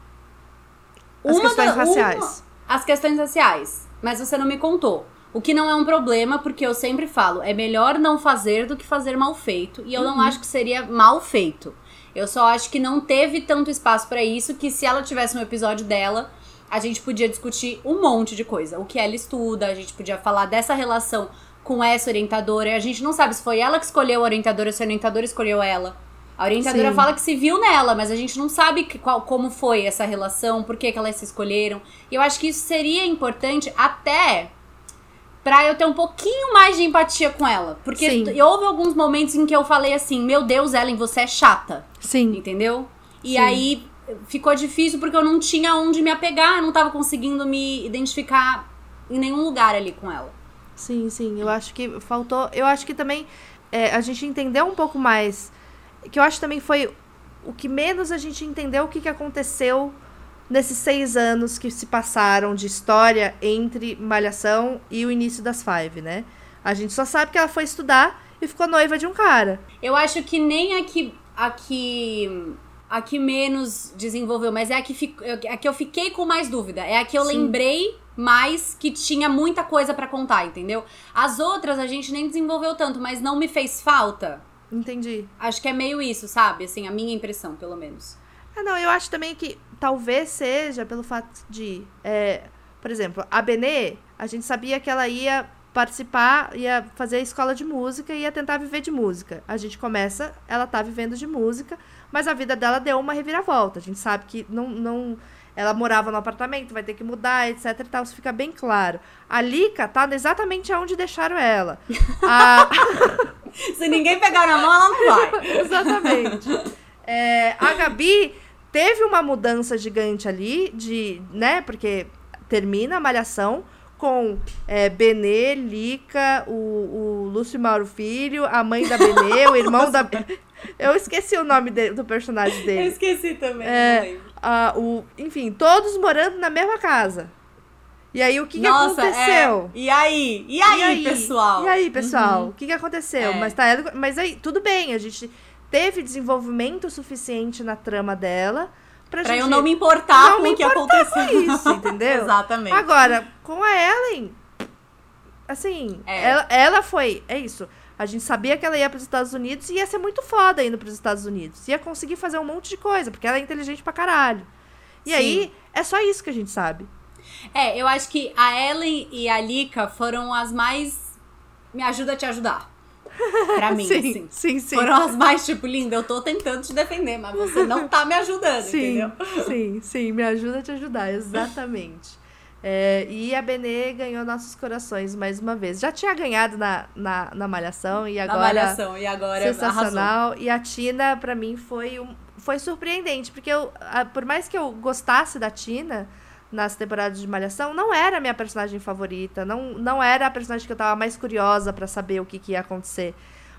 as uma questões da, raciais. Uma, as questões raciais. Mas você não me contou. O que não é um problema, porque eu sempre falo, é melhor não fazer do que fazer mal feito. E eu uhum. não acho que seria mal feito. Eu só acho que não teve tanto espaço para isso que se ela tivesse um episódio dela, a gente podia discutir um monte de coisa. O que ela estuda, a gente podia falar dessa relação com essa orientadora. A gente não sabe se foi ela que escolheu a orientadora, se a orientadora escolheu ela. A orientadora Sim. fala que se viu nela, mas a gente não sabe que, qual, como foi essa relação, por que, que elas se escolheram. E eu acho que isso seria importante até pra eu ter um pouquinho mais de empatia com ela. Porque Sim. houve alguns momentos em que eu falei assim: Meu Deus, Ellen, você é chata. Sim. Entendeu? E Sim. aí ficou difícil porque eu não tinha onde me apegar, eu não tava conseguindo me identificar em nenhum lugar ali com ela. Sim, sim. Eu acho que faltou. Eu acho que também é, a gente entendeu um pouco mais. Que eu acho também foi o que menos a gente entendeu o que, que aconteceu nesses seis anos que se passaram de história entre Malhação e o início das Five, né? A gente só sabe que ela foi estudar e ficou noiva de um cara. Eu acho que nem a que, a que, a que menos desenvolveu, mas é a que, fic- a que eu fiquei com mais dúvida. É a que eu Sim. lembrei mais que tinha muita coisa pra contar, entendeu? As outras a gente nem desenvolveu tanto, mas não me fez falta. Entendi. Acho que é meio isso, sabe? Assim, a minha impressão, pelo menos. Ah, não, eu acho também que talvez seja pelo fato de. é, por exemplo, a Benê, a gente sabia que ela ia participar, ia fazer a escola de música e ia tentar viver de música. A gente começa, ela tá vivendo de música, mas a vida dela deu uma reviravolta. A gente sabe que não. não ela morava no apartamento, vai ter que mudar, etc e tal, isso fica bem claro. A Lika tá exatamente onde deixaram ela. A, Se ninguém pegar na mão, ela não vai. Exatamente. É, a Gabi teve uma mudança gigante ali, de, né? Porque termina a malhação com é, Benê, Lica, o, o Lúcio Mauro Filho, a mãe da Benê, o irmão da. Eu esqueci o nome do personagem Eu dele. esqueci também, É. Ah, o, enfim, todos morando na mesma casa. E aí, o que, que Nossa, aconteceu? é. E aí? E aí, pessoal? E aí, pessoal? Uhum. O que, que aconteceu? É. Mas, tá, ela- mas aí, tudo bem, a gente teve desenvolvimento suficiente na trama dela pra, Pra gente eu não me importar não com o que aconteceu. com isso, entendeu? Exatamente. Agora, com a Ellen, assim, É. ela, ela foi. É isso. A gente sabia que ela ia para os Estados Unidos e ia ser muito foda indo para os Estados Unidos. Ia conseguir fazer um monte de coisa, porque ela é inteligente pra caralho. E Sim. aí, é só isso que a gente sabe. É, eu acho que a Ellen e a Lika foram as mais. Me ajuda a te ajudar. Pra mim, sim, assim. sim, sim. Foram as mais, tipo, linda, eu tô tentando te defender, mas você não tá me ajudando, Sim, entendeu? sim, sim, me ajuda a te ajudar, exatamente. É, e a Benê ganhou nossos corações mais uma vez. Já tinha ganhado na, na, na Malhação e Na agora malhação, e agora arrasou. sensacional. E a Tina, pra mim, foi, um, foi surpreendente, porque eu, por mais que eu gostasse da Tina nas temporadas de Malhação, não era a minha personagem favorita, não, não era a personagem que eu tava mais curiosa pra saber o que, que ia acontecer.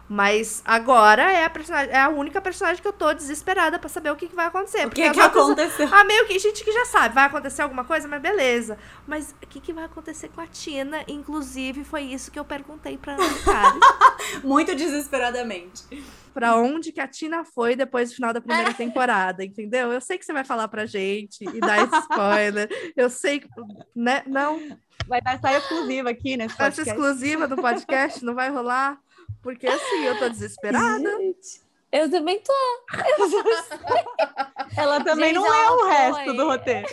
Mas agora é a, personagem, é a única personagem que eu tô desesperada pra saber o que, que vai acontecer. O que que aconteceu? ah, meio que gente que já sabe, vai acontecer alguma coisa, mas beleza. Mas o que, que vai acontecer com a Tina? Inclusive, foi isso que eu perguntei pra Ana Karen. Muito desesperadamente. pra onde que a Tina foi depois do final da primeira temporada, entendeu? Eu sei que você vai falar pra gente e dar spoiler. Eu sei que, né? Não, Vai dar história exclusiva aqui nesse essa exclusiva do podcast não vai rolar, porque assim, eu tô desesperada. Gente, eu também tô. Ela também Gente, não leu o foi. resto do roteiro.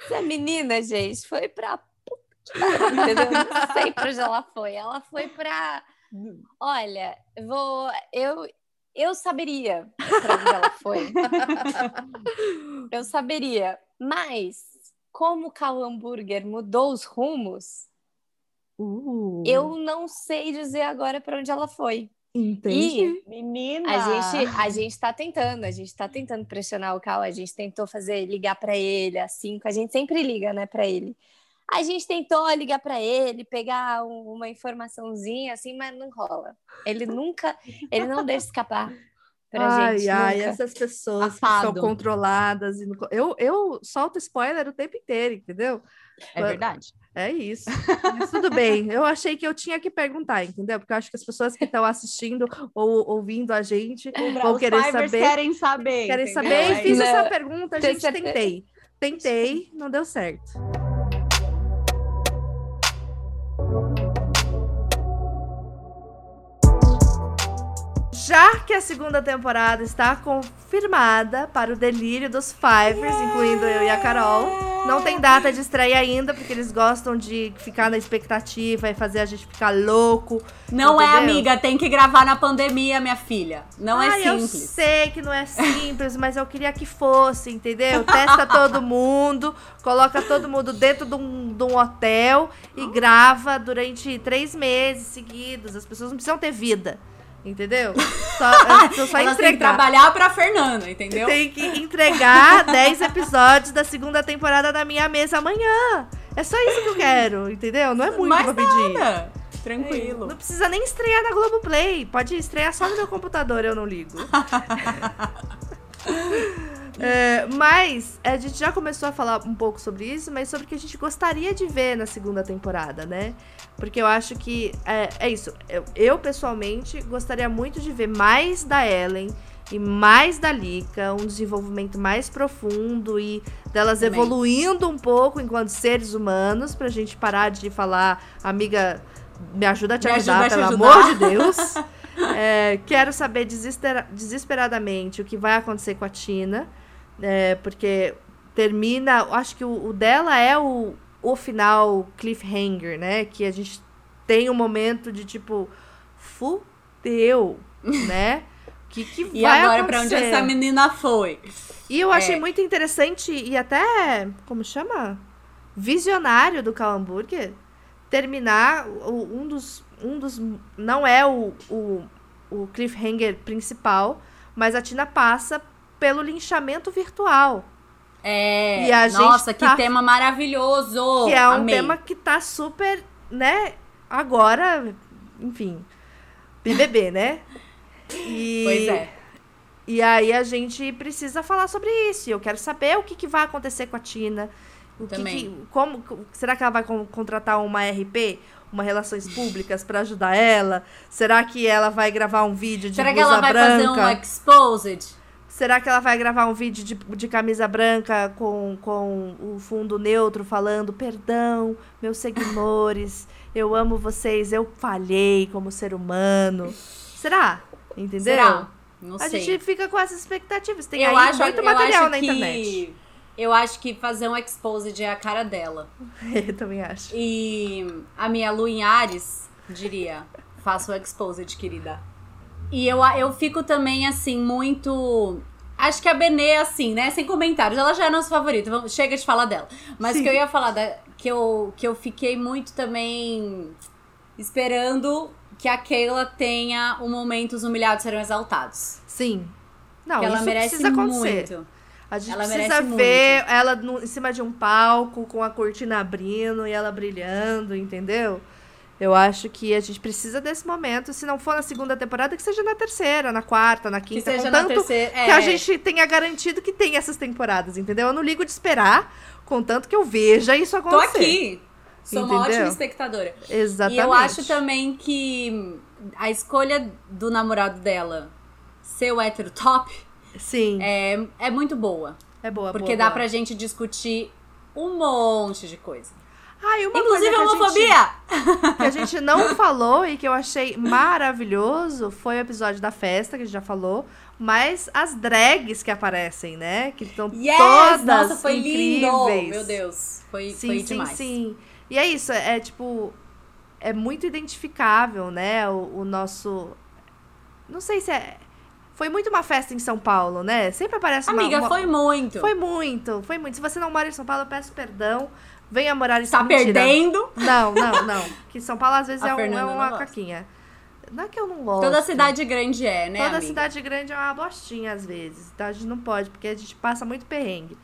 Essa menina, gente, foi pra. Entendeu? Não sei pra onde ela foi. Ela foi pra. Olha, eu vou. Eu, eu saberia pra onde ela foi. Eu saberia. Mas, como o Cal Hambúrguer mudou os rumos, Uh, eu não sei dizer agora pra onde ela foi. entendi. Menina! A gente, a gente tá tentando, a gente tá tentando pressionar o Cal, a gente tentou fazer, ligar pra ele, às cinco, a gente sempre liga, né, pra ele. A gente tentou ligar pra ele, pegar um- uma informaçãozinha assim, mas não rola. Ele nunca, ele não deixa escapar pra ai, gente. ai, nunca. essas pessoas que são controladas. E não eu, eu solto spoiler o tempo inteiro, entendeu? É verdade. É isso. Mas tudo bem. Eu achei que eu tinha que perguntar, entendeu? Porque eu acho que as pessoas que estão assistindo ou ouvindo a gente vão querer saber. querem saber. Querem entendeu? saber e fiz isso. essa Não, pergunta, tenho gente, tentei. Tentei, não deu certo. Já que a segunda temporada está confirmada para o delírio dos Fivers, incluindo eu e a Carol. Não tem data de estreia ainda, porque eles gostam de ficar na expectativa e fazer a gente ficar louco. Não é, entendeu? amiga, tem que gravar na pandemia, minha filha. Não é Ai, Eu simples. sei que não é simples, mas eu queria que fosse, entendeu? Testa todo mundo, coloca todo mundo dentro de um, de um hotel e grava durante três meses seguidos. As pessoas não precisam ter vida, entendeu? Só, precisam só Elas que trabalhar pra Fernanda, entendeu? Tem que entregar 10 episódios da segunda temporada na minha mesa amanhã. É só isso que eu quero, entendeu? Não é muito Mais pra pedir. nada. Tranquilo. Não precisa nem estrear na Globoplay. Pode estrear só no meu computador, eu não ligo. É, mas a gente já começou a falar um pouco sobre isso, mas sobre o que a gente gostaria de ver na segunda temporada, né? Porque eu acho que é, é isso. Eu, eu, pessoalmente gostaria muito de ver mais da Ellen e mais da Lika, um desenvolvimento mais profundo e delas Também. evoluindo um pouco enquanto seres humanos, pra gente parar de falar, amiga, me ajuda a te Me ajudar, ajuda pelo ajudar." amor de Deus. É, quero saber desespera- desesperadamente o que vai acontecer com a Tina. É, porque termina. Acho que o, o dela é o, o final cliffhanger, né? Que a gente tem um momento de tipo. Fudeu, né? O que, que E vai agora, pra onde essa menina foi? E eu achei É. muito interessante e até, como chama? Visionário do Cal Hamburger terminar o- um dos. Um dos não é o, o, o cliffhanger principal, mas a Tina passa pelo linchamento virtual. É. E Nossa, que tá- tema maravilhoso. que é um Amei. tema que tá super, né? Agora, enfim. BBB, né? E, Pois é. E aí a gente precisa falar sobre isso. E eu quero saber o que, que vai acontecer com a Tina. O que Também. que- como, será que ela vai con- contratar uma RP? Uma Relações Públicas pra ajudar ela? Será que ela vai gravar um vídeo de Será que ela vai branca? fazer um exposed? Será que ela vai gravar um vídeo de, de camisa branca com, com o fundo neutro falando perdão, meus seguidores, eu amo vocês, eu falhei como ser humano? Será? Entendeu? Será? Não A sei. gente fica com essas expectativas. Tem eu aí acho, muito eu material acho na que... internet. Eu acho que fazer um exposed é a cara dela. eu também acho. E a minha Lu em Ares diria: faça o exposed, querida. E eu, eu fico também, assim, muito. Acho que a Benê, assim, né? Sem comentários. Ela já é nossa favorita. Vamos, chega de falar dela. Mas Sim. que eu ia falar da, que, eu, que eu fiquei muito também esperando que a Keila tenha um momento os humilhados serão exaltados. Sim. Não, que ela isso merece precisa acontecer. muito. A gente Ela precisa ver ela no- em cima de um palco, com a cortina abrindo e ela brilhando, entendeu? Eu acho que a gente precisa desse momento. Se não for na segunda temporada, que seja na terceira, na quarta, na Que quinta. seja contanto na terceira. que a é. gente tenha garantido que tem essas temporadas, entendeu? Eu não ligo de esperar, contanto que eu veja isso Tô acontecer. aqui. Sou uma Entendeu? ótima espectadora. Exatamente. E eu acho também que a escolha do namorado dela ser o hétero top Sim, é, é, é muito boa. boa, Porque boa, dá boa. pra gente discutir um monte de coisa. Ai, uma Inclusive coisa que a gente- homofobia! que a gente não falou e que eu achei maravilhoso foi o episódio da festa, que a gente já falou, mas as drags que aparecem, né? Que estão Yes! todas Nossa, foi incríveis. lindo! Meu Deus, foi, Sim, foi sim, demais. sim. E é isso, é, é, tipo. É muito identificável, né? O, o nosso. Não sei se é. Foi muito uma festa em São Paulo, né? Sempre aparece uma. Amiga, uma- foi muito. Foi muito, foi muito. Se você não mora em São Paulo, eu peço perdão. Venha morar em Tá São Paulo. perdendo. Não, não, não. Que São Paulo às vezes A é, um- é uma gosta. caquinha. Não é que eu não gosto. Toda cidade grande é, né, Toda amiga? cidade grande é uma bostinha às vezes. Então a gente não pode, porque a gente passa muito perrengue.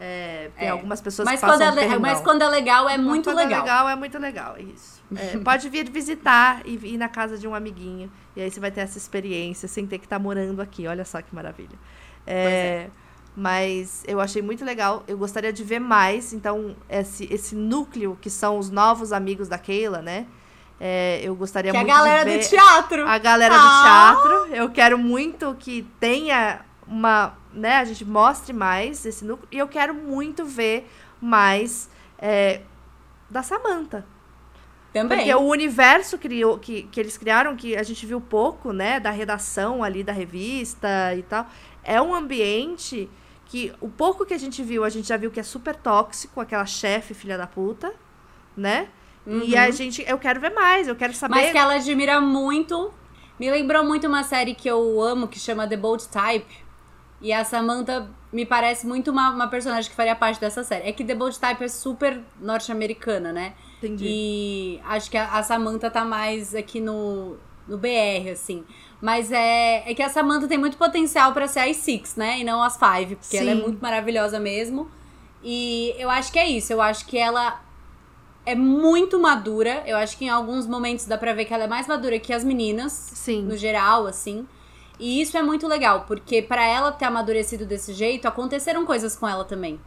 É, tem É. algumas pessoas Mas que passam quando, é, mas quando é legal, é Mas muito quando legal. é legal, é muito legal, isso. É, pode vir visitar e ir na casa de um amiguinho. E aí você vai ter essa experiência sem ter que estar morando aqui. Olha só que maravilha. É, Mas eu achei muito legal. Eu gostaria de ver mais. Então, esse, esse núcleo que são os novos amigos da Keila, né? É, eu gostaria Que é a muito galera de ver do teatro. a galera Ah! do teatro. Eu quero muito que tenha uma, né, a gente mostre mais esse núcleo. E eu quero muito ver mais é, da Samantha. Também. Porque o universo criou, que, que eles criaram, que a gente viu pouco, né? Da redação ali da revista e tal. É um ambiente que o pouco que a gente viu, a gente já viu que é super tóxico, aquela chefe filha da puta, né? Uhum. E a uhum. gente, eu quero ver mais, eu quero saber. Mas que ela admira muito. Me lembrou muito uma série que eu amo, que chama The Bold Type. E a Samantha me parece muito uma, uma personagem que faria parte dessa série. É que The Bold Type é super norte-americana, né? Entendi. E acho que a, a Samantha tá mais aqui no, no BR, assim. Mas é, é que a Samantha tem muito potencial para ser as Six, né? E não as Five, porque Sim. ela é muito maravilhosa mesmo. E eu acho que é isso. Eu acho que ela é muito madura. Eu acho que em alguns momentos dá pra ver que ela é mais madura que as meninas. Sim. No geral, assim. E isso é muito legal, porque para ela ter amadurecido desse jeito, aconteceram coisas com ela também.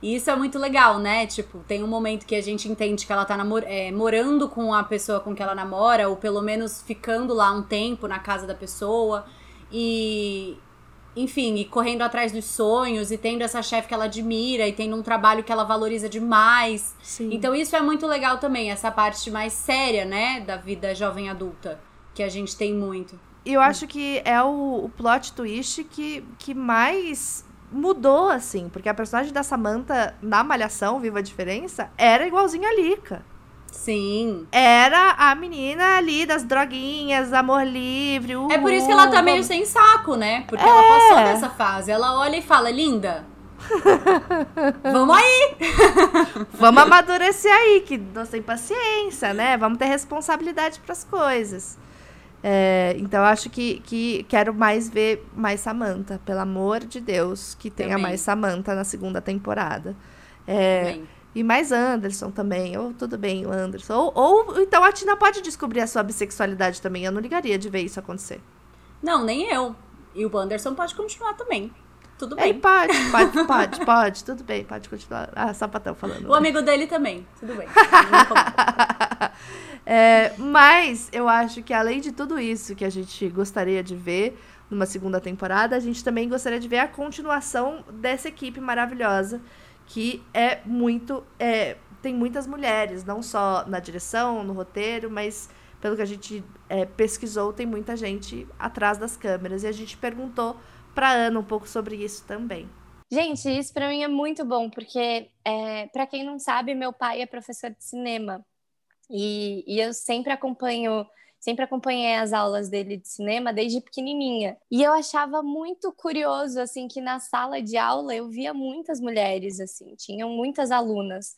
E isso é muito legal, né? Tipo, tem um momento que a gente entende que ela tá namor é, morando com a pessoa com que ela namora, ou pelo menos ficando lá um tempo na casa da pessoa. E, enfim, e correndo atrás dos sonhos e tendo essa chefe que ela admira e tendo um trabalho que ela valoriza demais. Sim. Então isso é muito legal também, essa parte mais séria, né, da vida jovem adulta, que a gente tem muito. E eu acho que é o, o plot twist que, que mais mudou, assim, porque a personagem da Samantha na Malhação, Viva a Diferença, era igualzinha a Lika. Sim. Era a menina ali das droguinhas, amor livre. Uhul, é por isso que ela tá meio sem saco, né? Porque é. ela passou dessa fase. Ela olha e fala, linda. Vamos aí! Vamos amadurecer aí, que nós tem paciência, né? Vamos ter responsabilidade para as coisas. É, então acho que, que quero mais ver mais Samantha, pelo amor de Deus, que tenha também. mais Samantha na segunda temporada. É, e mais Anderson também. Ou tudo bem, o Anderson. Ou, ou então a Tina pode descobrir a sua bissexualidade também. Eu não ligaria de ver isso acontecer. Não, nem eu. E o Anderson pode continuar também. Tudo bem. Ele pode, pode, pode, pode. Tudo bem, pode continuar. Ah, sapatão falando. O amigo dele também. Tudo bem. é, mas eu acho que além de tudo isso que a gente gostaria de ver numa segunda temporada, a gente também gostaria de ver a continuação dessa equipe maravilhosa que é muito. É, tem muitas mulheres, não só na direção, no roteiro, mas pelo que a gente é, pesquisou, tem muita gente atrás das câmeras. E a gente perguntou para Ana um pouco sobre isso também. Gente, isso para mim é muito bom, porque, é, para quem não sabe, meu pai é professor de cinema. E, e eu sempre acompanho sempre acompanhei as aulas dele de cinema desde pequenininha. E eu achava muito curioso, assim, que na sala de aula eu via muitas mulheres, assim, tinham muitas alunas.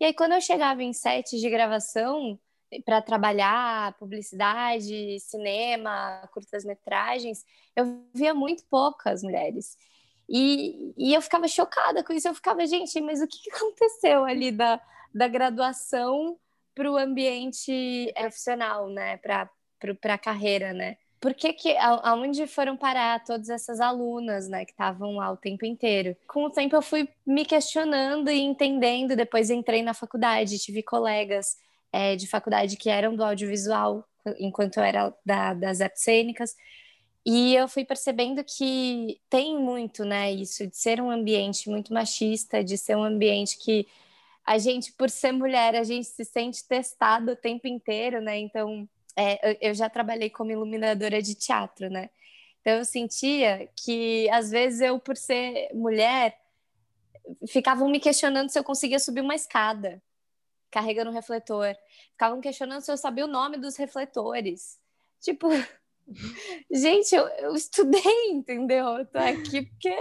E aí, quando eu chegava em sets de gravação para trabalhar publicidade, cinema, curtas-metragens, eu via muito poucas mulheres. E, e eu ficava chocada com isso. Eu ficava, gente, mas o que aconteceu ali da, da graduação para o ambiente profissional, né? Para a carreira, né? Por que, que aonde foram parar todas essas alunas, né, que estavam lá o tempo inteiro? Com o tempo eu fui me questionando e entendendo. Depois entrei na faculdade, tive colegas é, de faculdade que eram do audiovisual, enquanto eu era da, das artes cênicas. E eu fui percebendo que tem muito, né, isso de ser um ambiente muito machista, de ser um ambiente que a gente, por ser mulher, a gente se sente testada o tempo inteiro, né? Então, é, eu já trabalhei como iluminadora de teatro, né? Então, eu sentia que, às vezes, eu, por ser mulher, ficavam me questionando se eu conseguia subir uma escada carregando um refletor. Ficavam questionando se eu sabia o nome dos refletores. Tipo, gente, eu, eu estudei, entendeu? Eu tô aqui porque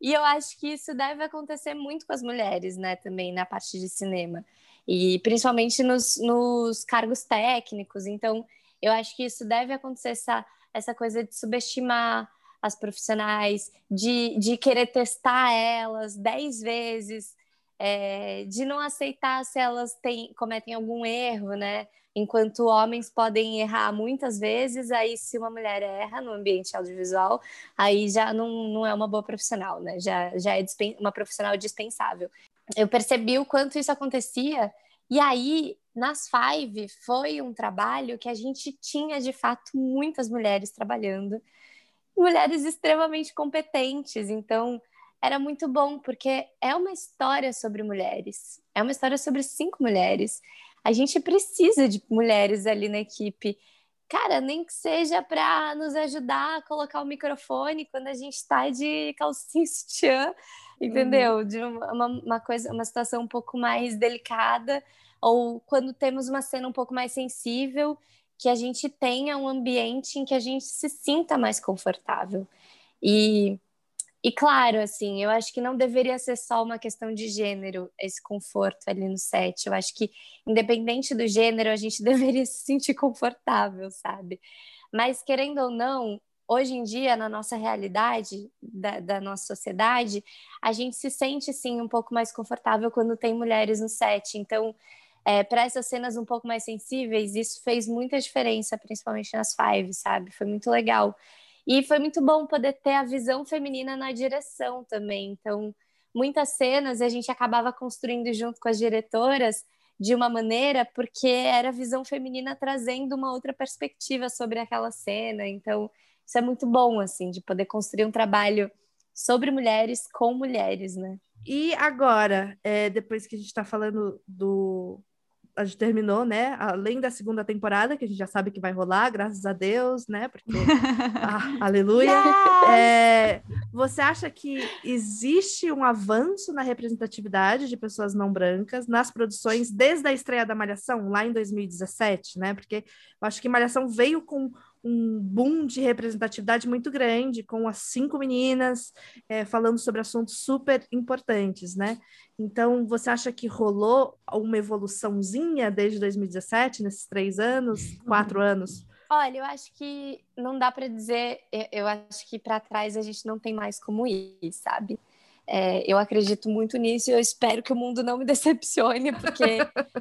e eu acho que isso deve acontecer muito com as mulheres, né, também na parte de cinema. E principalmente nos, nos cargos técnicos. Então, eu acho que isso deve acontecer, essa, essa coisa de subestimar as profissionais, de, de querer testar elas dez vezes, é, de não aceitar se elas têm, cometem algum erro, né? Enquanto homens podem errar muitas vezes, aí se uma mulher erra no ambiente audiovisual, aí já não, não é uma boa profissional, né? Já, já é uma profissional dispensável. Eu percebi o quanto isso acontecia, e aí, nas Five, foi um trabalho que a gente tinha, de fato, muitas mulheres trabalhando, mulheres extremamente competentes, então era muito bom, porque é uma história sobre mulheres, é uma história sobre cinco mulheres, A gente precisa de mulheres ali na equipe. Cara, nem que seja para nos ajudar a colocar o microfone quando a gente está de calcinha sutiã, entendeu? Uhum. De uma, uma coisa, uma situação um pouco mais delicada, ou quando temos uma cena um pouco mais sensível, que a gente tenha um ambiente em que a gente se sinta mais confortável. E e claro, assim, eu acho que não deveria ser só uma questão de gênero, esse conforto ali no set. Eu acho que, independente do gênero, a gente deveria se sentir confortável, sabe? Mas, querendo ou não, hoje em dia, na nossa realidade, da, da nossa sociedade, a gente se sente, sim, um pouco mais confortável quando tem mulheres no set. Então, é, para essas cenas um pouco mais sensíveis, isso fez muita diferença, principalmente nas Five, sabe? Foi muito legal. E foi muito bom poder ter a visão feminina na direção também. Então, muitas cenas a gente acabava construindo junto com as diretoras de uma maneira porque era a visão feminina trazendo uma outra perspectiva sobre aquela cena. Então, isso é muito bom, assim, de poder construir um trabalho sobre mulheres com mulheres, né? E agora, é, depois que a gente está falando do, a gente terminou, né? Além da segunda temporada, que a gente já sabe que vai rolar, graças a Deus, né? Porque, ah, aleluia. Yes! É, você acha que existe um avanço na representatividade de pessoas não brancas nas produções desde a estreia da Malhação, lá em 2017, né? Porque eu acho que Malhação veio com um boom de representatividade muito grande, com as cinco meninas é, falando sobre assuntos super importantes, né? Então, você acha que rolou uma evoluçãozinha desde 2017, nesses três anos, quatro anos? Olha, eu acho que não dá para dizer, eu acho que para trás a gente não tem mais como ir, sabe? É, eu acredito muito nisso e eu espero que o mundo não me decepcione, porque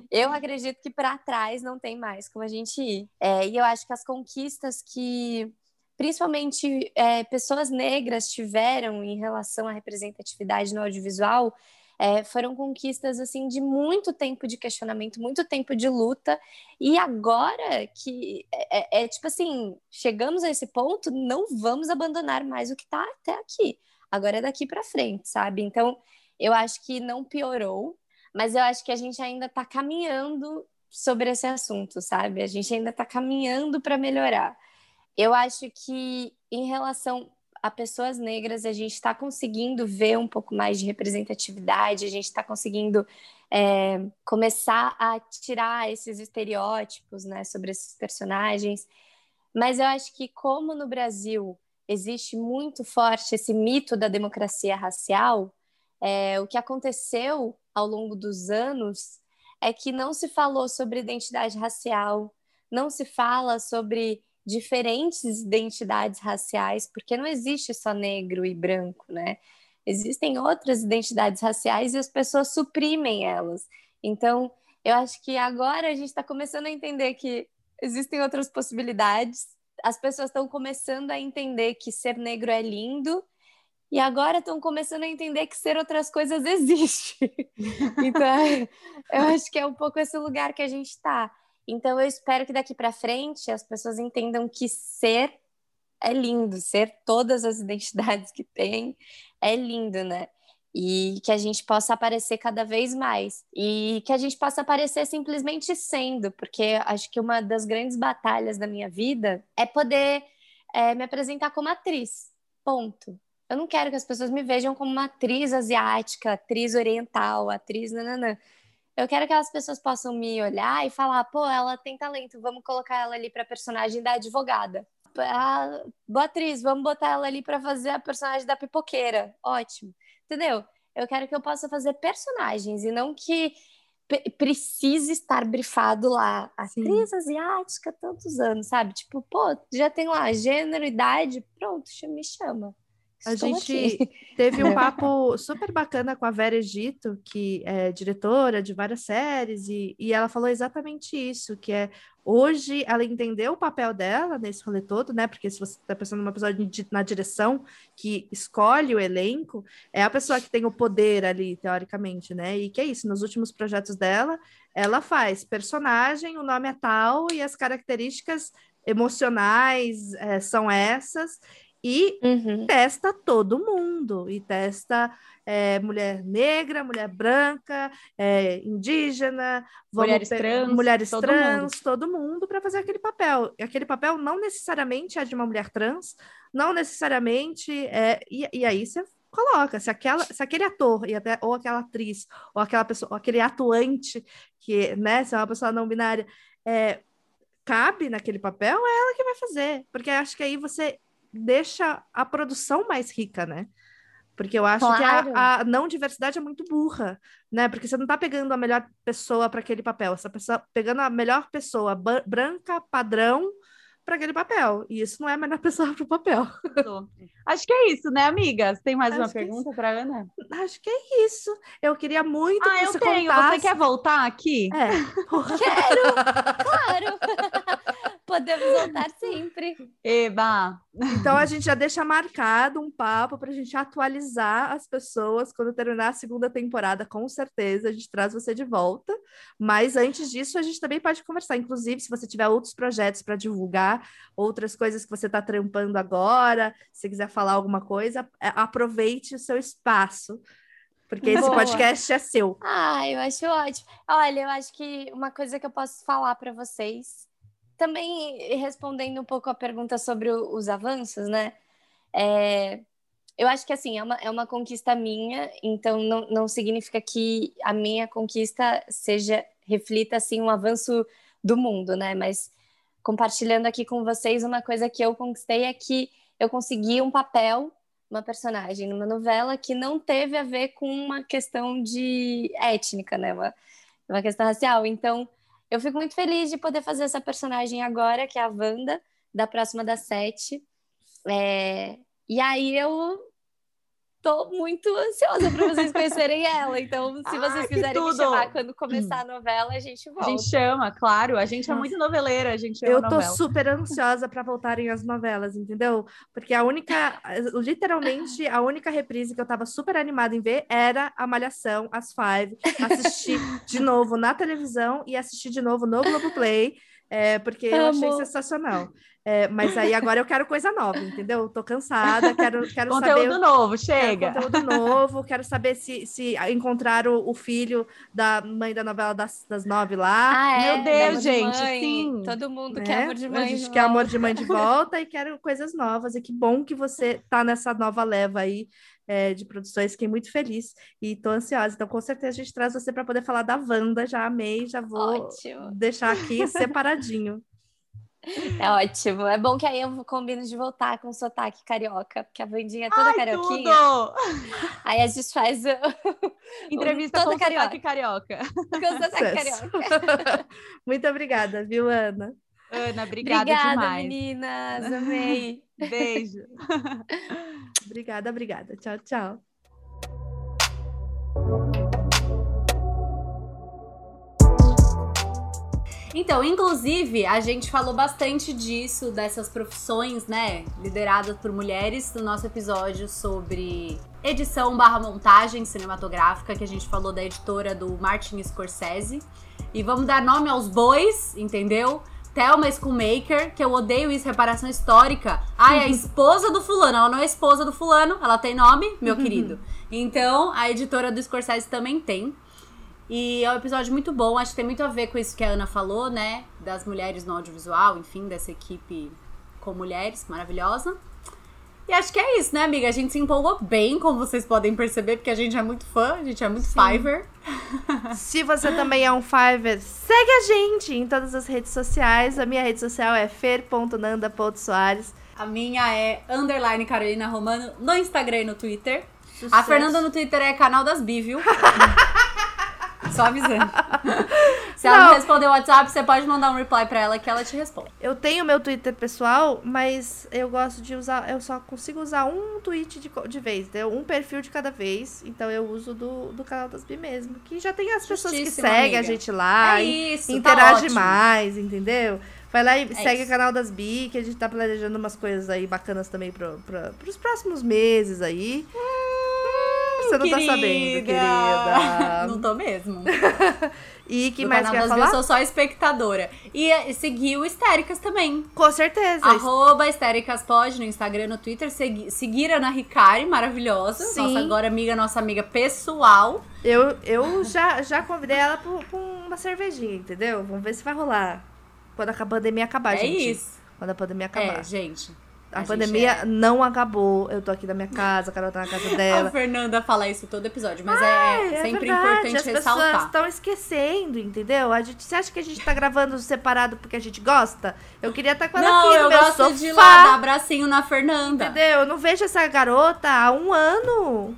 eu acredito que para trás não tem mais como a gente ir. É, e eu acho que as conquistas que principalmente é, pessoas negras tiveram em relação à representatividade no audiovisual é, foram conquistas assim de muito tempo de questionamento, muito tempo de luta, e agora que é, é, é tipo assim, chegamos a esse ponto, não vamos abandonar mais o que está até aqui agora é daqui para frente, sabe? Então, eu acho que não piorou, mas eu acho que a gente ainda está caminhando sobre esse assunto, sabe? A gente ainda está caminhando para melhorar. Eu acho que em relação a pessoas negras, a gente está conseguindo ver um pouco mais de representatividade, a gente está conseguindo é, começar a tirar esses estereótipos né, sobre esses personagens. Mas eu acho que, como no Brasil existe muito forte esse mito da democracia racial, é, o que aconteceu ao longo dos anos é que não se falou sobre identidade racial, não se fala sobre diferentes identidades raciais, porque não existe só negro e branco, né? Existem outras identidades raciais e as pessoas suprimem elas. Então, eu acho que agora a gente está começando a entender que existem outras possibilidades as pessoas estão começando a entender que ser negro é lindo e agora estão começando a entender que ser outras coisas existe. então, eu acho que é um pouco esse lugar que a gente está. Então, eu espero que daqui para frente as pessoas entendam que ser é lindo, ser todas as identidades que tem é lindo, né? E que a gente possa aparecer cada vez mais e que a gente possa aparecer simplesmente sendo, porque acho que uma das grandes batalhas da minha vida é poder é, me apresentar como atriz. Ponto. Eu não quero que as pessoas me vejam como uma atriz asiática, atriz oriental, atriz nananã. Eu quero que as pessoas possam me olhar e falar, pô, ela tem talento, vamos colocar ela ali para personagem da advogada. Ah, boa atriz, vamos botar ela ali para fazer a personagem da pipoqueira. Ótimo entendeu? Eu quero que eu possa fazer personagens e não que precise estar brifado lá. Atriz Sim. asiática, tantos anos, sabe? Tipo, pô, já tem lá gênero, idade, pronto, me chama. A gente aqui. teve um papo super bacana com a Vera Egito, que é diretora de várias séries, e, e ela falou exatamente isso, que é hoje ela entendeu o papel dela nesse rolê todo, né? Porque se você está pensando numa pessoa de, na direção que escolhe o elenco, é a pessoa que tem o poder ali, teoricamente, né? E que é isso, nos últimos projetos dela, ela faz personagem, o nome é tal, e as características emocionais é, são essas, E uhum. testa todo mundo. E testa é, mulher negra, mulher branca, é, indígena, mulheres trans, mulheres todo trans, mundo. todo mundo para fazer aquele papel. E aquele papel não necessariamente é de uma mulher trans, não necessariamente é. E, e aí você coloca, se, aquela, se aquele ator e até, ou aquela atriz, ou aquela pessoa, ou aquele atuante, que, né, se é uma pessoa não binária, é, cabe naquele papel, é ela que vai fazer. Porque acho que aí você deixa a produção mais rica, né? Porque eu acho claro. que a, a, não diversidade é muito burra, né? Porque você não está pegando a melhor pessoa para aquele papel, você está pegando a melhor pessoa branca, padrão, para aquele papel. E isso não é a melhor pessoa para o papel. Acho que é isso, né, amigas? Tem mais Acho uma é pergunta para Ana? Acho que é isso. Eu queria muito ah, que eu você tenho. Contasse... Você quer voltar aqui? É. Quero! claro! Podemos voltar sempre. Eba! Então a gente já deixa marcado um papo para a gente atualizar as pessoas quando terminar a segunda temporada, com certeza a gente traz você de volta. Mas antes disso a gente também pode conversar. Inclusive, se você tiver outros projetos para divulgar, outras coisas que você está trampando agora, se quiser falar alguma coisa, é, aproveite o seu espaço. Porque esse Boa. podcast é seu. Ah, eu acho ótimo. Olha, eu acho que uma coisa que eu posso falar para vocês também respondendo um pouco a pergunta sobre o, os avanços, né? É, eu acho que assim, é uma, é uma conquista minha, então não, não significa que a minha conquista seja, reflita assim um avanço do mundo, né? Mas compartilhando aqui com vocês, uma coisa que eu conquistei é que eu consegui um papel, uma personagem numa novela que não teve a ver com uma questão de étnica, né? Uma, uma questão racial. Então, eu fico muito feliz de poder fazer essa personagem agora, que é a Wanda, da próxima das sete. É... E aí eu tô muito ansiosa para vocês conhecerem ela. Então, se vocês quiserem me chamar quando começar a novela, a gente volta. A gente chama, claro. A gente é muito noveleira, a gente Eu tô novela. super ansiosa para voltarem as novelas, entendeu? Porque a única, literalmente, a única reprise que eu tava super animada em ver era a Malhação, as Five, assistir de novo na televisão e assistir de novo no Globoplay. É, porque Amo. eu achei sensacional. É, mas aí agora eu quero coisa nova, entendeu? Tô cansada, quero, quero conteúdo saber. novo, chega. conteúdo novo, quero saber se, se encontraram o filho da mãe da novela das, das nove lá. Ah, é? Meu Deus, gente, sim. Todo mundo né? quer amor de mãe. A gente quer amor de mãe de volta e quero coisas novas. E que bom que você tá nessa nova leva aí é, de produções, fiquei muito feliz e tô ansiosa. Então, com certeza, a gente traz você para poder falar da Wanda. Já amei, já vou Ótimo. deixar aqui separadinho. É ótimo. É bom que aí eu combino de voltar com sotaque carioca, porque a Vandinha é toda Ai, carioquinha. Tudo! Aí a gente faz o... entrevista toda com carioca. sotaque carioca. Com sotaque carioca. Muito obrigada, viu, Ana? Ana, obrigada, obrigada demais. meninas. Amei. Beijo. obrigada, obrigada. Tchau, tchau. Então, inclusive, a gente falou bastante disso, dessas profissões, né, lideradas por mulheres, no nosso episódio sobre edição barra montagem cinematográfica, que a gente falou da editora do Martin Scorsese. E vamos dar nome aos bois, entendeu? Thelma Schoolmaker, que eu odeio isso, reparação histórica. Ai, a esposa do fulano. Ela não é esposa do fulano, ela tem nome, meu querido. Então, a editora do Scorsese também tem. E é um episódio muito bom, acho que tem muito a ver com isso que a Ana falou, né? Das mulheres no audiovisual, enfim, dessa equipe com mulheres, maravilhosa. E acho que é isso, né, amiga? A gente se empolgou bem, como vocês podem perceber, porque a gente é muito fã, a gente é muito Sim. Fiverr. Se você também é um Fiverr, segue a gente em todas as redes sociais. A minha rede social é fer.nanda.soares. A minha é underline Carolina Romano no Instagram e no Twitter. Sucesso. A Fernanda no Twitter é canal das Bi, viu? Só avisando. Se ela não. não responder o WhatsApp, você pode mandar um reply pra ela que ela te responde. Eu tenho meu Twitter pessoal, mas eu gosto de usar. Eu só consigo usar um tweet de, de vez, né? um perfil de cada vez. Então eu uso do, do canal das Bi mesmo. Que já tem as pessoas que seguem amiga. a gente lá. É isso, tá interage tá mais, entendeu? Vai lá e é segue isso. o canal das Bi, que a gente tá planejando umas coisas aí bacanas também pro, pro, pros próximos meses aí. Hum Você não tá sabendo, querida. Não tô mesmo. E que No mais canal falar? Mil, sou só espectadora. E, eh, seguir o Histéricas também. Com certeza. Arroba Histéricas Pod no Instagram, no Twitter. Segui, seguir a Ana Ricari, maravilhosa. Sim. Nossa agora amiga, nossa amiga pessoal. Eu, eu já, já convidei ela pra, uma cervejinha, entendeu? Vamos ver se vai rolar. Quando a pandemia acabar, é gente. isso. Quando a pandemia acabar. É, gente. A, gente pandemia é- não acabou. Eu tô aqui na minha casa, a Carol tá na casa A dela. Fernanda fala isso todo episódio, mas Ai, é, é sempre verdade, importante As pessoas ressaltar. estão esquecendo, entendeu? A gente, você acha que a gente tá gravando separado porque a gente gosta? Eu queria estar com ela Não, aqui no eu meu gosto sofá. de ir lá dar abracinho na Fernanda. Entendeu? Eu não vejo essa garota há um ano.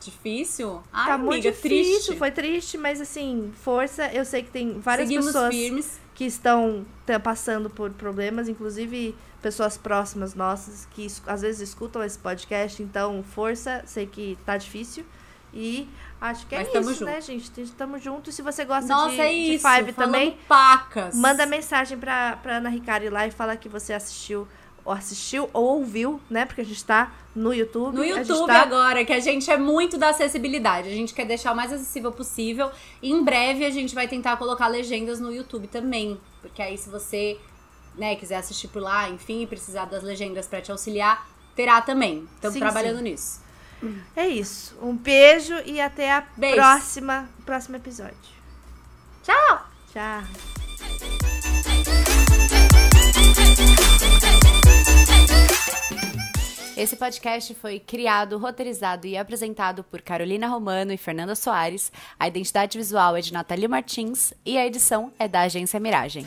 Difícil? Ai, tá amiga, muito difícil. triste. Foi triste, mas assim, força. Eu sei que tem várias Seguimos pessoas firmes. que estão tá, passando por problemas, inclusive pessoas próximas nossas que às vezes escutam esse podcast. Então, força. Sei que tá difícil. E acho que é Mas isso, junto. né, gente? Estamos juntos. Se você gosta Nossa, de, é de. Five falando também, pacas. Manda mensagem pra, pra Ana Ricari lá e fala que você assistiu, ou assistiu ou ouviu, né? Porque a gente tá no YouTube. No YouTube tá... agora, que a gente é muito da acessibilidade. A gente quer deixar o mais acessível possível. Em breve a gente vai tentar colocar legendas no YouTube também. Porque aí se você né, quiser assistir por lá, enfim, e precisar das legendas pra te auxiliar, terá também. Estamos trabalhando sim. nisso. É isso. Um beijo e até a Beijo. próxima, próximo episódio. Tchau! Tchau. Esse podcast foi criado, roteirizado e apresentado por Carolina Romano e Fernanda Soares. A identidade visual é de Nathalie Martins e a edição é da agência Miragem.